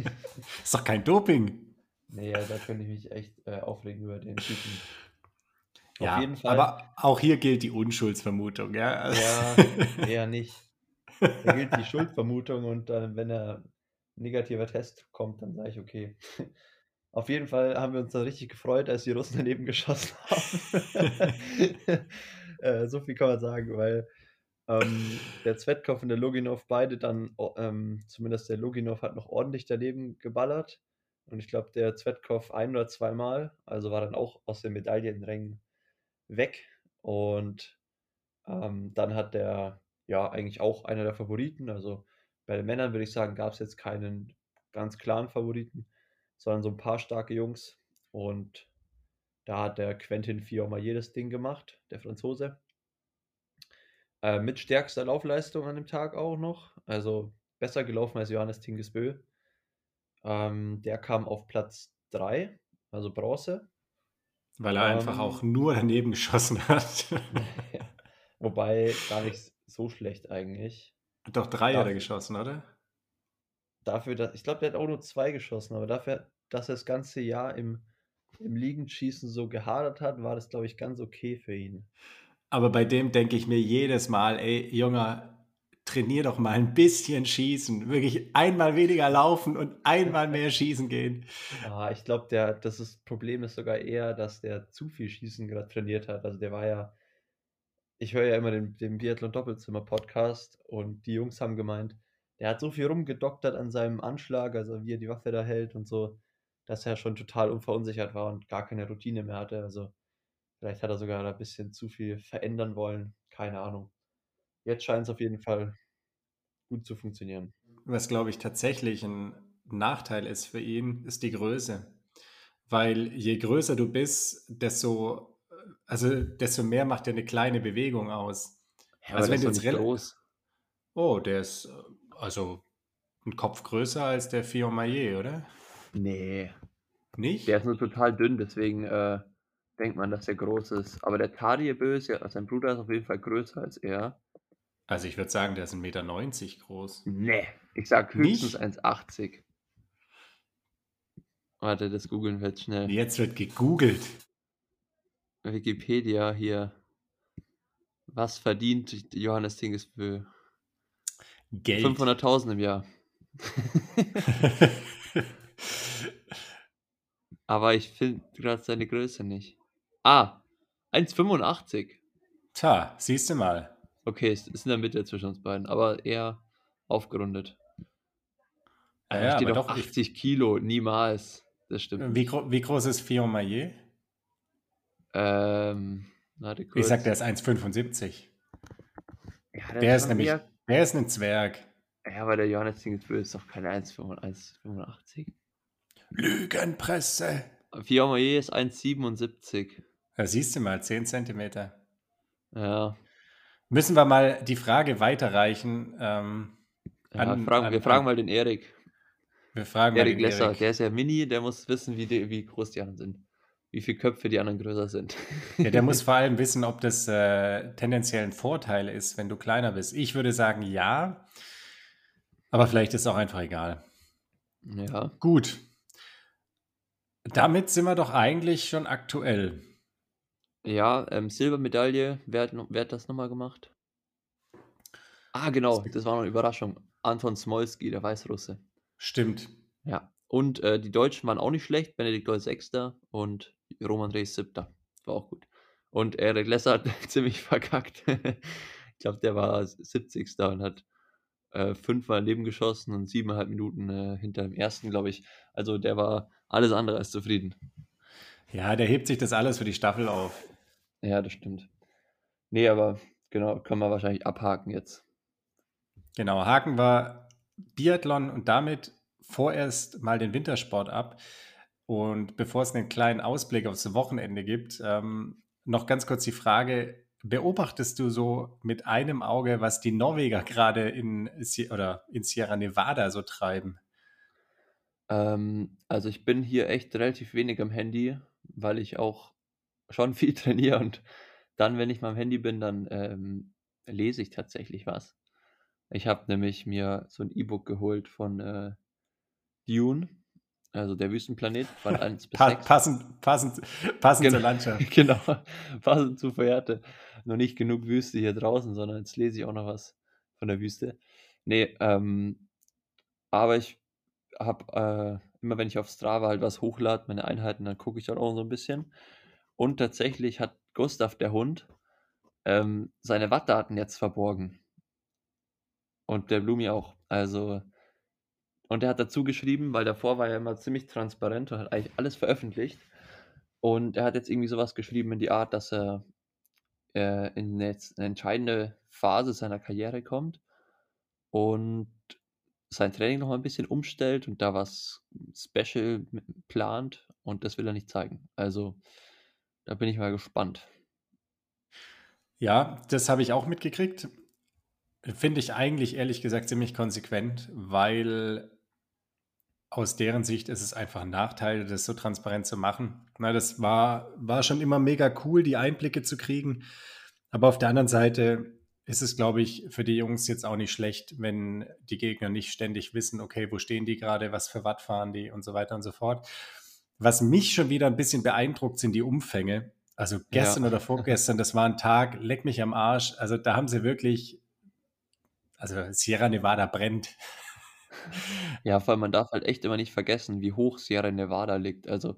ist doch kein Doping. Nee, da könnte ich mich echt äh, aufregen über den Typen. Auf ja, jeden Fall. Aber auch hier gilt die Unschuldsvermutung, ja. Ja, eher nicht. Da gilt die Schuldvermutung und äh, wenn er negativer Test kommt, dann sage ich okay. Auf jeden Fall haben wir uns dann richtig gefreut, als die Russen daneben geschossen haben. äh, so viel kann man sagen, weil ähm, der Zvetkov und der Loginov beide dann, ähm, zumindest der Loginov hat noch ordentlich daneben geballert. Und ich glaube, der Zvetkov ein oder zweimal, also war dann auch aus den Medaillenrängen weg. Und ähm, dann hat der, ja, eigentlich auch einer der Favoriten, also bei den Männern würde ich sagen, gab es jetzt keinen ganz klaren Favoriten, sondern so ein paar starke Jungs. Und da hat der Quentin Fiorma jedes Ding gemacht, der Franzose. Äh, mit stärkster Laufleistung an dem Tag auch noch. Also besser gelaufen als Johannes Tingesbö. Ähm, der kam auf Platz 3, also Bronze. Weil er ähm, einfach auch nur daneben geschossen hat. Wobei gar nicht so schlecht eigentlich. Doch drei dafür, hat er geschossen, oder? Dafür, dass, ich glaube, der hat auch nur zwei geschossen, aber dafür, dass er das ganze Jahr im, im Liegenschießen so gehadert hat, war das, glaube ich, ganz okay für ihn. Aber bei dem denke ich mir jedes Mal, ey, Junger, trainier doch mal ein bisschen schießen. Wirklich einmal weniger laufen und einmal mehr schießen gehen. Ja, ich glaube, der, das ist, Problem ist sogar eher, dass der zu viel Schießen gerade trainiert hat. Also der war ja, ich höre ja immer den, den Biathlon Doppelzimmer Podcast und die Jungs haben gemeint, der hat so viel rumgedoktert an seinem Anschlag, also wie er die Waffe da hält und so, dass er schon total unverunsichert war und gar keine Routine mehr hatte. Also vielleicht hat er sogar ein bisschen zu viel verändern wollen. Keine Ahnung. Jetzt scheint es auf jeden Fall gut zu funktionieren. Was, glaube ich, tatsächlich ein Nachteil ist für ihn, ist die Größe. Weil je größer du bist, desto, also desto mehr macht er eine kleine Bewegung aus. Ja, also wenn jetzt groß. Oh, der ist also ein Kopf größer als der Fion Maillet, oder? Nee. Nicht? Der ist nur total dünn, deswegen äh, denkt man, dass er groß ist. Aber der Tadje Böse, sein Bruder ist auf jeden Fall größer als er. Also ich würde sagen, der ist 1,90 Meter groß. Nee, ich sag höchstens 1,80. Warte, das googeln wir jetzt schnell. Jetzt wird gegoogelt. Wikipedia hier. Was verdient Johannes Tingesbö? Geld. 500.000 im Jahr. Aber ich finde gerade seine Größe nicht. Ah, 1,85. Tja, siehst du mal. Okay, es ist in der Mitte zwischen uns beiden, aber eher aufgerundet. Da ja, steht aber doch doch, ich- 80 Kilo, niemals. Das stimmt. Wie, gro wie groß ist Fion Maillet? Ähm, warte kurz. Ich sag, der ist 1,75. ja, Der ist nämlich, der ist ein Zwerg. Ja, aber der Johannes Tingesbö ist doch keine 1,85. Lügenpresse. Fiormaillet ist 1,77. Da siehst du mal, 10 Zentimeter. Ja, Müssen wir mal die Frage weiterreichen. Ähm, ja An- fragen, an- wir fragen an- mal den Erik. wir fragen mal Erik den Lesser, Erik. der ist ja Mini, der muss wissen, wie, die, wie groß die anderen sind. Wie viele Köpfe die anderen größer sind. Ja, der muss vor allem wissen, ob das äh, tendenziell ein Vorteil ist, wenn du kleiner bist. Ich würde sagen, ja. Aber vielleicht ist es auch einfach egal. ja, Gut. Damit sind wir doch eigentlich schon aktuell. ja ähm, Silbermedaille, wer hat, noch- wer hat das nochmal gemacht? Ah, genau, das war noch eine Überraschung. Anton Smolski, der Weißrusse. Stimmt. Ja, und äh, die Deutschen waren auch nicht schlecht. Benedikt Doll Sechster und Roman Reis Siebter. War auch gut. Und Erik Lesser hat ziemlich verkackt. ich glaube, der war 70. und hat äh, fünfmal Leben geschossen und siebeneinhalb Minuten äh, hinter dem ersten, glaube ich. Also der war alles andere als zufrieden. Ja, der hebt sich das alles für die Staffel auf. Ja, das stimmt. Nee, aber genau, können wir wahrscheinlich abhaken jetzt. Genau, haken wir Biathlon und damit vorerst mal den Wintersport ab. Und bevor es einen kleinen Ausblick aufs Wochenende gibt, ähm, noch ganz kurz die Frage: Beobachtest du so mit einem Auge, was die Norweger gerade in, in Sierra Nevada so treiben? Ähm, also ich bin hier echt relativ wenig am Handy, weil ich auch schon viel trainiere und dann, wenn ich mal am Handy bin, dann ähm, lese ich tatsächlich was. Ich habe nämlich mir so ein E-Book geholt von äh, Dune, also der Wüstenplanet, Band 1 bis Pa 6. passend passend, passend Genau. zur Landschaft. Genau, passend zu Verjährte. Noch nicht genug Wüste hier draußen, sondern jetzt lese ich auch noch was von der Wüste. Nee, ähm, aber ich habe äh, immer, wenn ich auf Strava halt was hochlade, meine Einheiten, dann gucke ich dort auch so ein bisschen. Und tatsächlich hat Gustav, der Hund, ähm, seine Wattdaten jetzt verborgen. Und der Blumi auch. Also, und er hat dazu geschrieben, weil davor war er immer ziemlich transparent und hat eigentlich alles veröffentlicht. Und er hat jetzt irgendwie sowas geschrieben in die Art, dass er äh, in eine, eine entscheidende Phase seiner Karriere kommt und sein Training noch mal ein bisschen umstellt und da was Special plant und das will er nicht zeigen. Also da bin ich mal gespannt. Ja, das habe ich auch mitgekriegt. Finde ich eigentlich ehrlich gesagt ziemlich konsequent, weil aus deren Sicht ist es einfach ein Nachteil, das so transparent zu machen. Na, das war, war schon immer mega cool, die Einblicke zu kriegen. Aber auf der anderen Seite ist es, glaube ich, für die Jungs jetzt auch nicht schlecht, wenn die Gegner nicht ständig wissen, okay, wo stehen die gerade, was für Watt fahren die und so weiter und so fort. Was mich schon wieder ein bisschen beeindruckt, sind die Umfänge. Also gestern Ja. oder vorgestern, das war ein Tag, leck mich am Arsch. Also da haben sie wirklich, also Sierra Nevada brennt. Ja, vor allem man darf halt echt immer nicht vergessen, wie hoch Sierra Nevada liegt. Also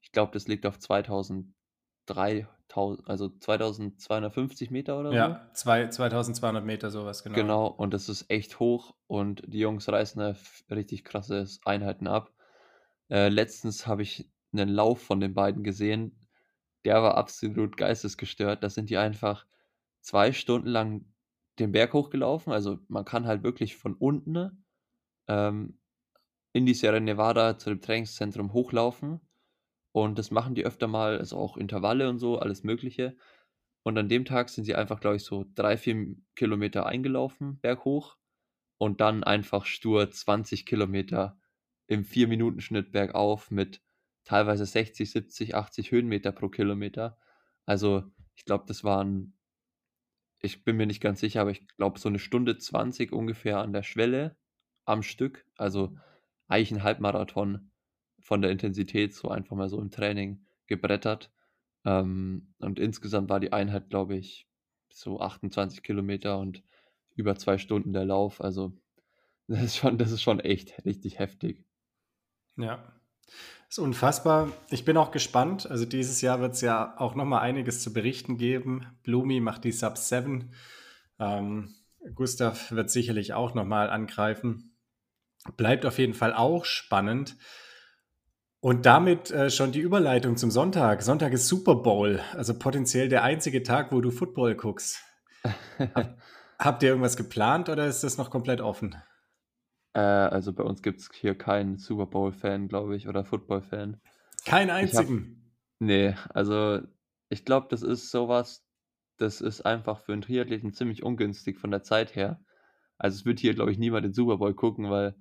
ich glaube, das liegt auf 2003, 1000, also 2250 Meter oder so. Ja, zwei, 2200 Meter sowas, genau. Genau, und das ist echt hoch und die Jungs reißen da f- richtig krasse Einheiten ab. Äh, letztens habe ich einen Lauf von den beiden gesehen, der war absolut geistesgestört. Da sind die einfach zwei Stunden lang den Berg hochgelaufen. Also man kann halt wirklich von unten ähm, in die Sierra Nevada zu dem Trainingszentrum hochlaufen. Und das machen die öfter mal, also auch Intervalle und so, alles Mögliche. Und an dem Tag sind sie einfach, glaube ich, so drei, vier Kilometer eingelaufen, berghoch. Und dann einfach stur 20 Kilometer im 4-Minuten-Schnitt bergauf mit teilweise 60, 70, 80 Höhenmeter pro Kilometer. Also, ich glaube, das waren ich bin mir nicht ganz sicher, aber ich glaube, so eine Stunde 20 ungefähr an der Schwelle am Stück. Also, eigentlich 'n Halbmarathon von der Intensität so einfach mal so im Training gebrettert. Ähm, und insgesamt war die Einheit, glaube ich, so 28 Kilometer und über 2 Stunden der Lauf. Also, das ist schon das ist schon echt richtig heftig. Ja. Ist unfassbar. Ich bin auch gespannt. Also dieses Jahr wird es ja auch noch mal einiges zu berichten geben. Blumi macht die Sub 7. Ähm, Gustav wird sicherlich auch noch mal angreifen. Bleibt auf jeden Fall auch spannend. Und damit äh, schon die Überleitung zum Sonntag. Sonntag ist Super Bowl, also potenziell der einzige Tag, wo du Football guckst. Hab, habt ihr irgendwas geplant oder ist das noch komplett offen? Äh, also bei uns gibt es hier keinen Super Bowl-Fan, glaube ich, oder Football-Fan. Keinen einzigen? Hab, nee, also ich glaube, das ist sowas, das ist einfach für einen Triathleten ziemlich ungünstig von der Zeit her. Also es wird hier, glaube ich, niemand den Super Bowl gucken, weil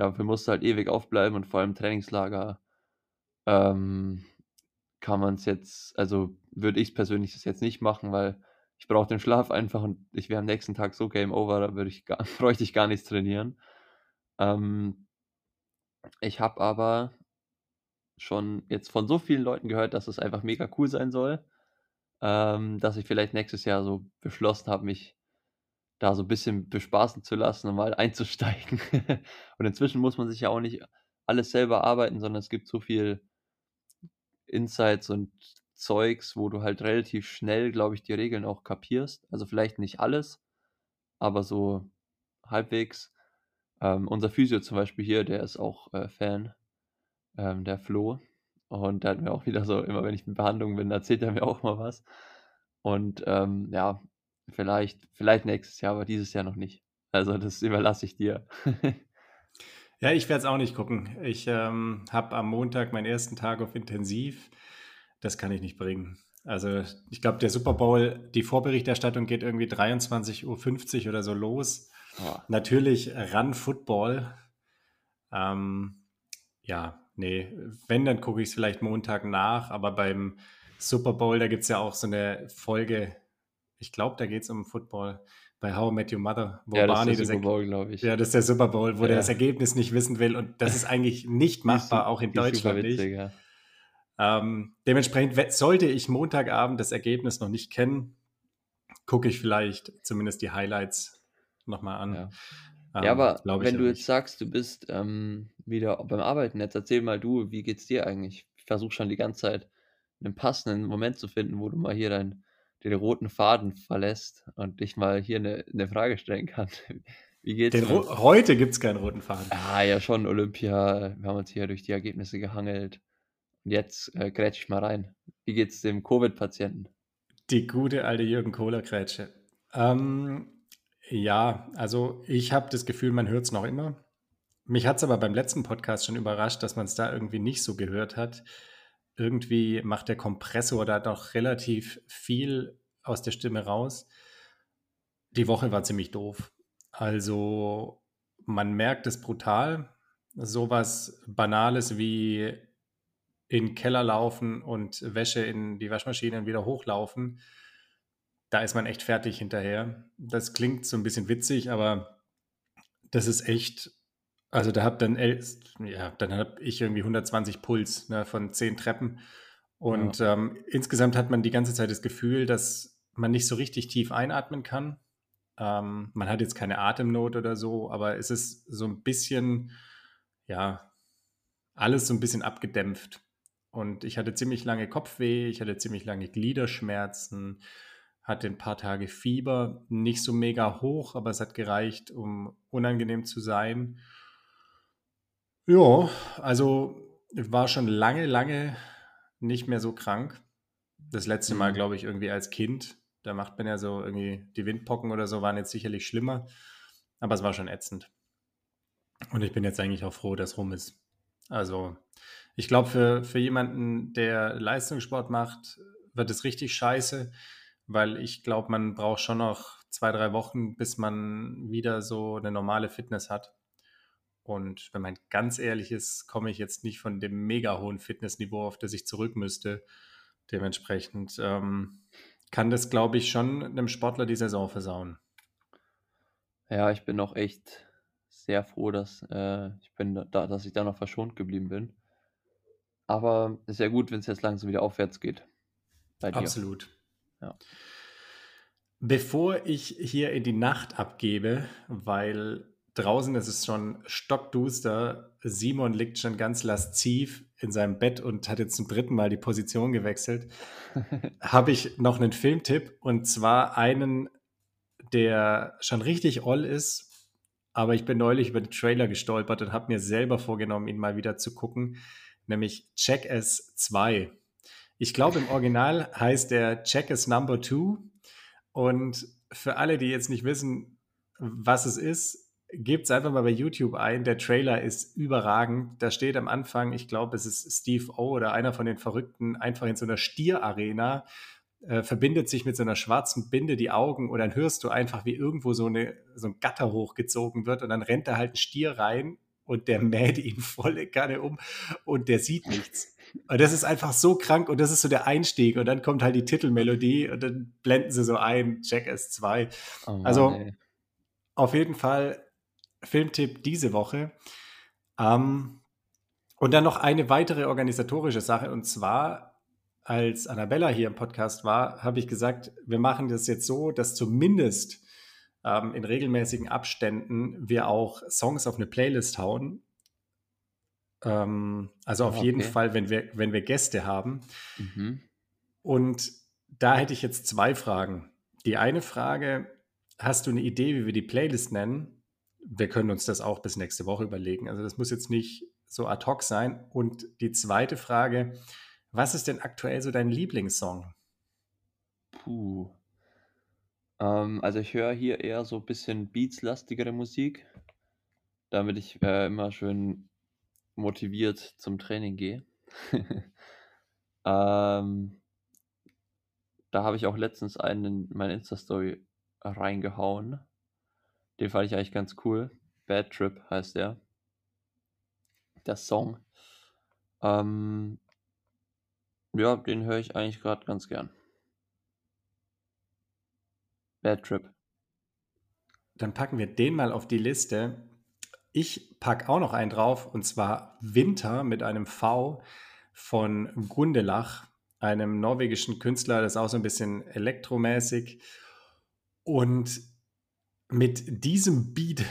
dafür musst du halt ewig aufbleiben und vor allem Trainingslager ähm, kann man es jetzt, also würde ich persönlich das jetzt nicht machen, weil ich brauche den Schlaf einfach und ich wäre am nächsten Tag so Game Over, da würde ich gar, bräuchte ich gar nichts trainieren. Ähm, ich habe aber schon jetzt von so vielen Leuten gehört, dass es einfach mega cool sein soll, ähm, dass ich vielleicht nächstes Jahr so beschlossen habe, mich da so ein bisschen bespaßen zu lassen und mal einzusteigen. Und inzwischen muss man sich ja auch nicht alles selber arbeiten, sondern es gibt so viel Insights und Zeugs, wo du halt relativ schnell, glaube ich, die Regeln auch kapierst. Also vielleicht nicht alles, aber so halbwegs. Ähm, unser Physio zum Beispiel hier, der ist auch äh, Fan, ähm, der Flo. Und der hat mir auch wieder so, immer wenn ich in Behandlung bin, erzählt er mir auch mal was. Und ähm, ja, vielleicht, vielleicht nächstes Jahr, aber dieses Jahr noch nicht. Also das überlasse ich dir. ja, ich werde es auch nicht gucken. Ich ähm, habe am Montag meinen ersten Tag auf Intensiv. Das kann ich nicht bringen. Also ich glaube, der Super Bowl, die Vorberichterstattung geht irgendwie 23.50 Uhr oder so los. Oh. Natürlich Run Football. Ähm, ja, nee, wenn, dann gucke ich es vielleicht Montag nach, aber beim Super Bowl, da gibt es ja auch so eine Folge, ich glaube, da geht es um Football bei How I Met Your Mother, wo ja, Barney das ist der Super Bowl, glaube ich. Ja, das ist der Super Bowl, wo ja. der das Ergebnis nicht wissen will und das ist eigentlich nicht machbar, auch in Deutschland witzig, nicht. Ja. Ähm, dementsprechend sollte ich Montagabend das Ergebnis noch nicht kennen, gucke ich vielleicht zumindest die Highlights nochmal an. Ja, ähm, ja aber wenn du jetzt sagst, du bist ähm, wieder beim Arbeiten, jetzt erzähl mal du, wie geht's dir eigentlich? Ich versuche schon die ganze Zeit einen passenden Moment zu finden, wo du mal hier dein, den roten Faden verlässt und dich mal hier eine, eine Frage stellen kann. Wie geht's den heute gibt es keinen roten Faden. Ah, ja, schon Olympia. Wir haben uns hier durch die Ergebnisse gehangelt. Und jetzt äh, grätsch ich mal rein. Wie geht's dem Covid-Patienten? Die gute alte Jürgen Kohler-Grätsche. Ähm, ja, also ich habe das Gefühl, man hört es noch immer. Mich hat es aber beim letzten Podcast schon überrascht, dass man es da irgendwie nicht so gehört hat. Irgendwie macht der Kompressor da doch relativ viel aus der Stimme raus. Die Woche war ziemlich doof. Also man merkt es brutal. Sowas Banales wie in den Keller laufen und Wäsche in die Waschmaschine und wieder hochlaufen, da ist man echt fertig hinterher. Das klingt so ein bisschen witzig, aber das ist echt, also da hab dann, ja, dann habe ich irgendwie 120 Puls ne, von 10 Treppen. Und ja. ähm, insgesamt hat man die ganze Zeit das Gefühl, dass man nicht so richtig tief einatmen kann. Ähm, man hat jetzt keine Atemnot oder so, aber es ist so ein bisschen, ja, alles so ein bisschen abgedämpft. Und ich hatte ziemlich lange Kopfweh, ich hatte ziemlich lange Gliederschmerzen, hatte ein paar Tage Fieber, nicht so mega hoch, aber es hat gereicht, um unangenehm zu sein. Ja, also ich war schon lange, lange nicht mehr so krank. Das letzte Mal, mhm. glaube ich, irgendwie als Kind. Da macht man ja so irgendwie die Windpocken oder so, waren jetzt sicherlich schlimmer. Aber es war schon ätzend. Und ich bin jetzt eigentlich auch froh, dass rum ist. Also ich glaube, für, für jemanden, der Leistungssport macht, wird es richtig scheiße, weil ich glaube, man braucht schon noch zwei, drei Wochen, bis man wieder so eine normale Fitness hat. Und wenn man ganz ehrlich ist, komme ich jetzt nicht von dem mega hohen Fitnessniveau, auf das ich zurück müsste. Dementsprechend, ähm, kann das, glaube ich, schon einem Sportler die Saison versauen. Ja, ich bin auch echt sehr froh, dass, äh, ich bin da, dass ich da noch verschont geblieben bin. Aber es ist ja gut, wenn es jetzt langsam wieder aufwärts geht. Absolut. Ja. Bevor ich hier in die Nacht abgebe, weil draußen ist es schon stockduster, Simon liegt schon ganz lasziv in seinem Bett und hat jetzt zum dritten Mal die Position gewechselt, habe ich noch einen Filmtipp? Und zwar einen, der schon richtig all ist, aber ich bin neulich über den Trailer gestolpert und habe mir selber vorgenommen, ihn mal wieder zu gucken, nämlich Check S 2. Ich glaube, im Original heißt der Check S Number 2 und für alle, die jetzt nicht wissen, was es ist, gebt es einfach mal bei YouTube ein. Der Trailer ist überragend. Da steht am Anfang, ich glaube, es ist Steve O oder einer von den Verrückten, einfach in so einer Stierarena, äh, verbindet sich mit so einer schwarzen Binde die Augen und dann hörst du einfach, wie irgendwo so, eine, so ein Gatter hochgezogen wird und dann rennt da halt ein Stier rein und der mäht ihn volle Kanne um und der sieht nichts. Und das ist einfach so krank und das ist so der Einstieg und dann kommt halt die Titelmelodie und dann blenden sie so ein, Jackass 2. Oh Mann, also ey. auf jeden Fall Filmtipp diese Woche. Ähm, und dann noch eine weitere organisatorische Sache und zwar, als Annabella hier im Podcast war, habe ich gesagt, wir machen das jetzt so, dass zumindest ähm, in regelmäßigen Abständen wir auch Songs auf eine Playlist hauen. Ähm, also auf oh, okay. jeden Fall, wenn wir, wenn wir Gäste haben. Mhm. Und da hätte ich jetzt zwei Fragen. Die eine Frage, hast du eine Idee, wie wir die Playlist nennen? Wir können uns das auch bis nächste Woche überlegen. Also das muss jetzt nicht so ad hoc sein. Und die zweite Frage, was ist denn aktuell so dein Lieblingssong? Puh. Ähm, also ich höre hier eher so ein bisschen beatslastigere Musik, damit ich äh, immer schön motiviert zum Training gehe. ähm, da habe ich auch letztens einen in meine Insta-Story reingehauen. Den fand ich eigentlich ganz cool. Bad Trip heißt der. Der Song. Ähm, ja, den höre ich eigentlich gerade ganz gern. Bad Trip. Dann packen wir den mal auf die Liste. Ich packe auch noch einen drauf und zwar Winter mit einem V von Gundelach, einem norwegischen Künstler, das ist auch so ein bisschen elektromäßig. Und mit diesem Beat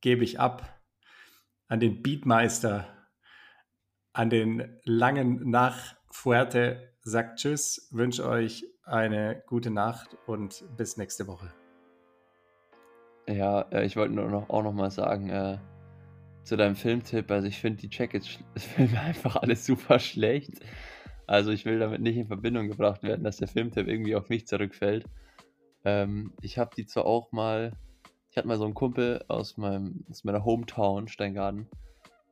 gebe ich ab an den Beatmeister, an den langen nach Fuerte. Sagt Tschüss, wünsche euch eine gute Nacht und bis nächste Woche. Ja, äh, ich wollte nur noch, auch noch mal sagen, äh, zu deinem Filmtipp, also ich finde die Jackets-Filme einfach alles super schlecht. Also ich will damit nicht in Verbindung gebracht werden, dass der Filmtipp irgendwie auf mich zurückfällt. Ähm, ich habe die zwar auch mal, ich hatte mal so einen Kumpel aus, meinem, aus meiner Hometown, Steingarten,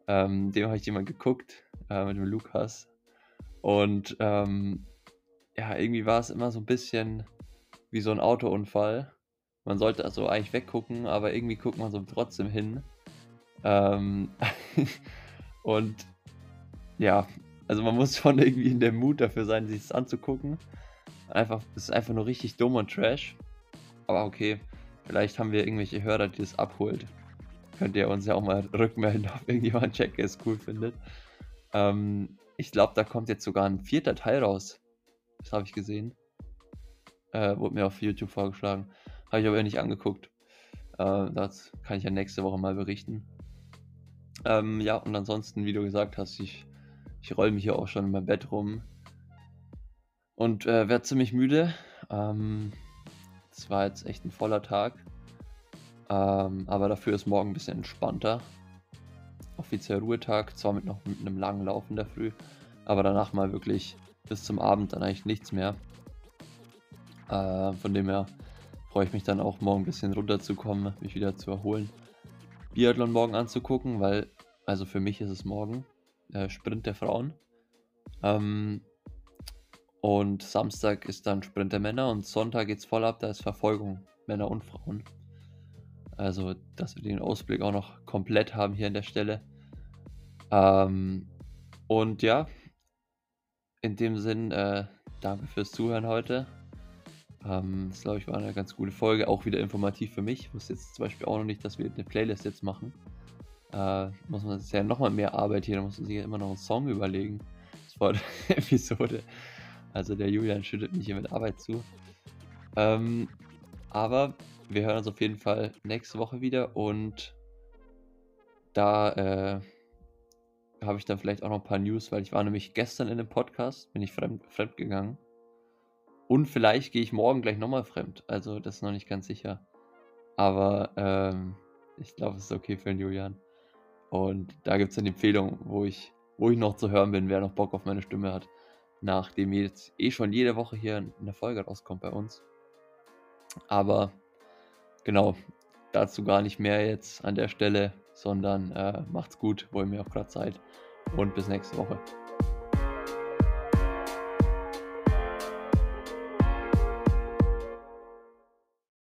ähm, dem habe ich die geguckt, äh, mit dem Lukas. Und ähm, ja, irgendwie war es immer so ein bisschen wie so ein Autounfall. Man sollte also eigentlich weggucken, aber irgendwie guckt man so trotzdem hin. Ähm, und ja, also man muss schon irgendwie in der Mut dafür sein, sich das anzugucken. Einfach, es ist einfach nur richtig dumm und trash. Aber okay, vielleicht haben wir irgendwelche Hörer, die das abholt. Könnt ihr uns ja auch mal rückmelden, ob irgendjemand Check es cool findet. Ähm, ich glaube, da kommt jetzt sogar ein vierter Teil raus. Das habe ich gesehen. Äh, wurde mir auf YouTube vorgeschlagen. Habe ich aber nicht angeguckt. Äh, das kann ich ja nächste Woche mal berichten. Ähm, ja, und ansonsten, wie du gesagt hast, ich, ich roll mich hier auch schon in meinem Bett rum und äh, werde ziemlich müde. Ähm, es war jetzt echt ein voller Tag. Ähm, aber dafür ist morgen ein bisschen entspannter. Offiziell Ruhetag, zwar mit noch mit einem langen Laufen der Früh, aber danach mal wirklich bis zum Abend dann eigentlich nichts mehr. Äh, von dem her freue ich mich dann auch morgen ein bisschen runterzukommen, mich wieder zu erholen. Biathlon morgen anzugucken, weil, also für mich ist es morgen äh, Sprint der Frauen. Ähm, und Samstag ist dann Sprint der Männer und Sonntag geht's voll ab, da ist Verfolgung, Männer und Frauen. Also, dass wir den Ausblick auch noch komplett haben hier an der Stelle. Ähm, und ja, in dem Sinn, äh, danke fürs Zuhören heute. Ähm, das glaube ich war eine ganz gute Folge, auch wieder informativ für mich. Ich wusste jetzt zum Beispiel auch noch nicht, dass wir eine Playlist jetzt machen. Äh, muss man sich ja nochmal mehr Arbeit hier, da muss man sich ja immer noch einen Song überlegen. Das war die Episode. Also der Julian schüttet mich hier mit Arbeit zu. Ähm, aber wir hören uns auf jeden Fall nächste Woche wieder und da äh, habe ich dann vielleicht auch noch ein paar News, weil ich war nämlich gestern in einem Podcast, bin ich fremd, fremd gegangen. Und vielleicht gehe ich morgen gleich nochmal fremd. Also das ist noch nicht ganz sicher. Aber ähm, ich glaube, es ist okay für den Julian. Und da gibt es eine Empfehlung, wo ich, wo ich noch zu hören bin, wer noch Bock auf meine Stimme hat. Nachdem jetzt eh schon jede Woche hier eine Folge rauskommt bei uns. Aber genau, dazu gar nicht mehr jetzt an der Stelle, sondern äh, macht's gut, wo ihr mir auch gerade seid. Und bis nächste Woche.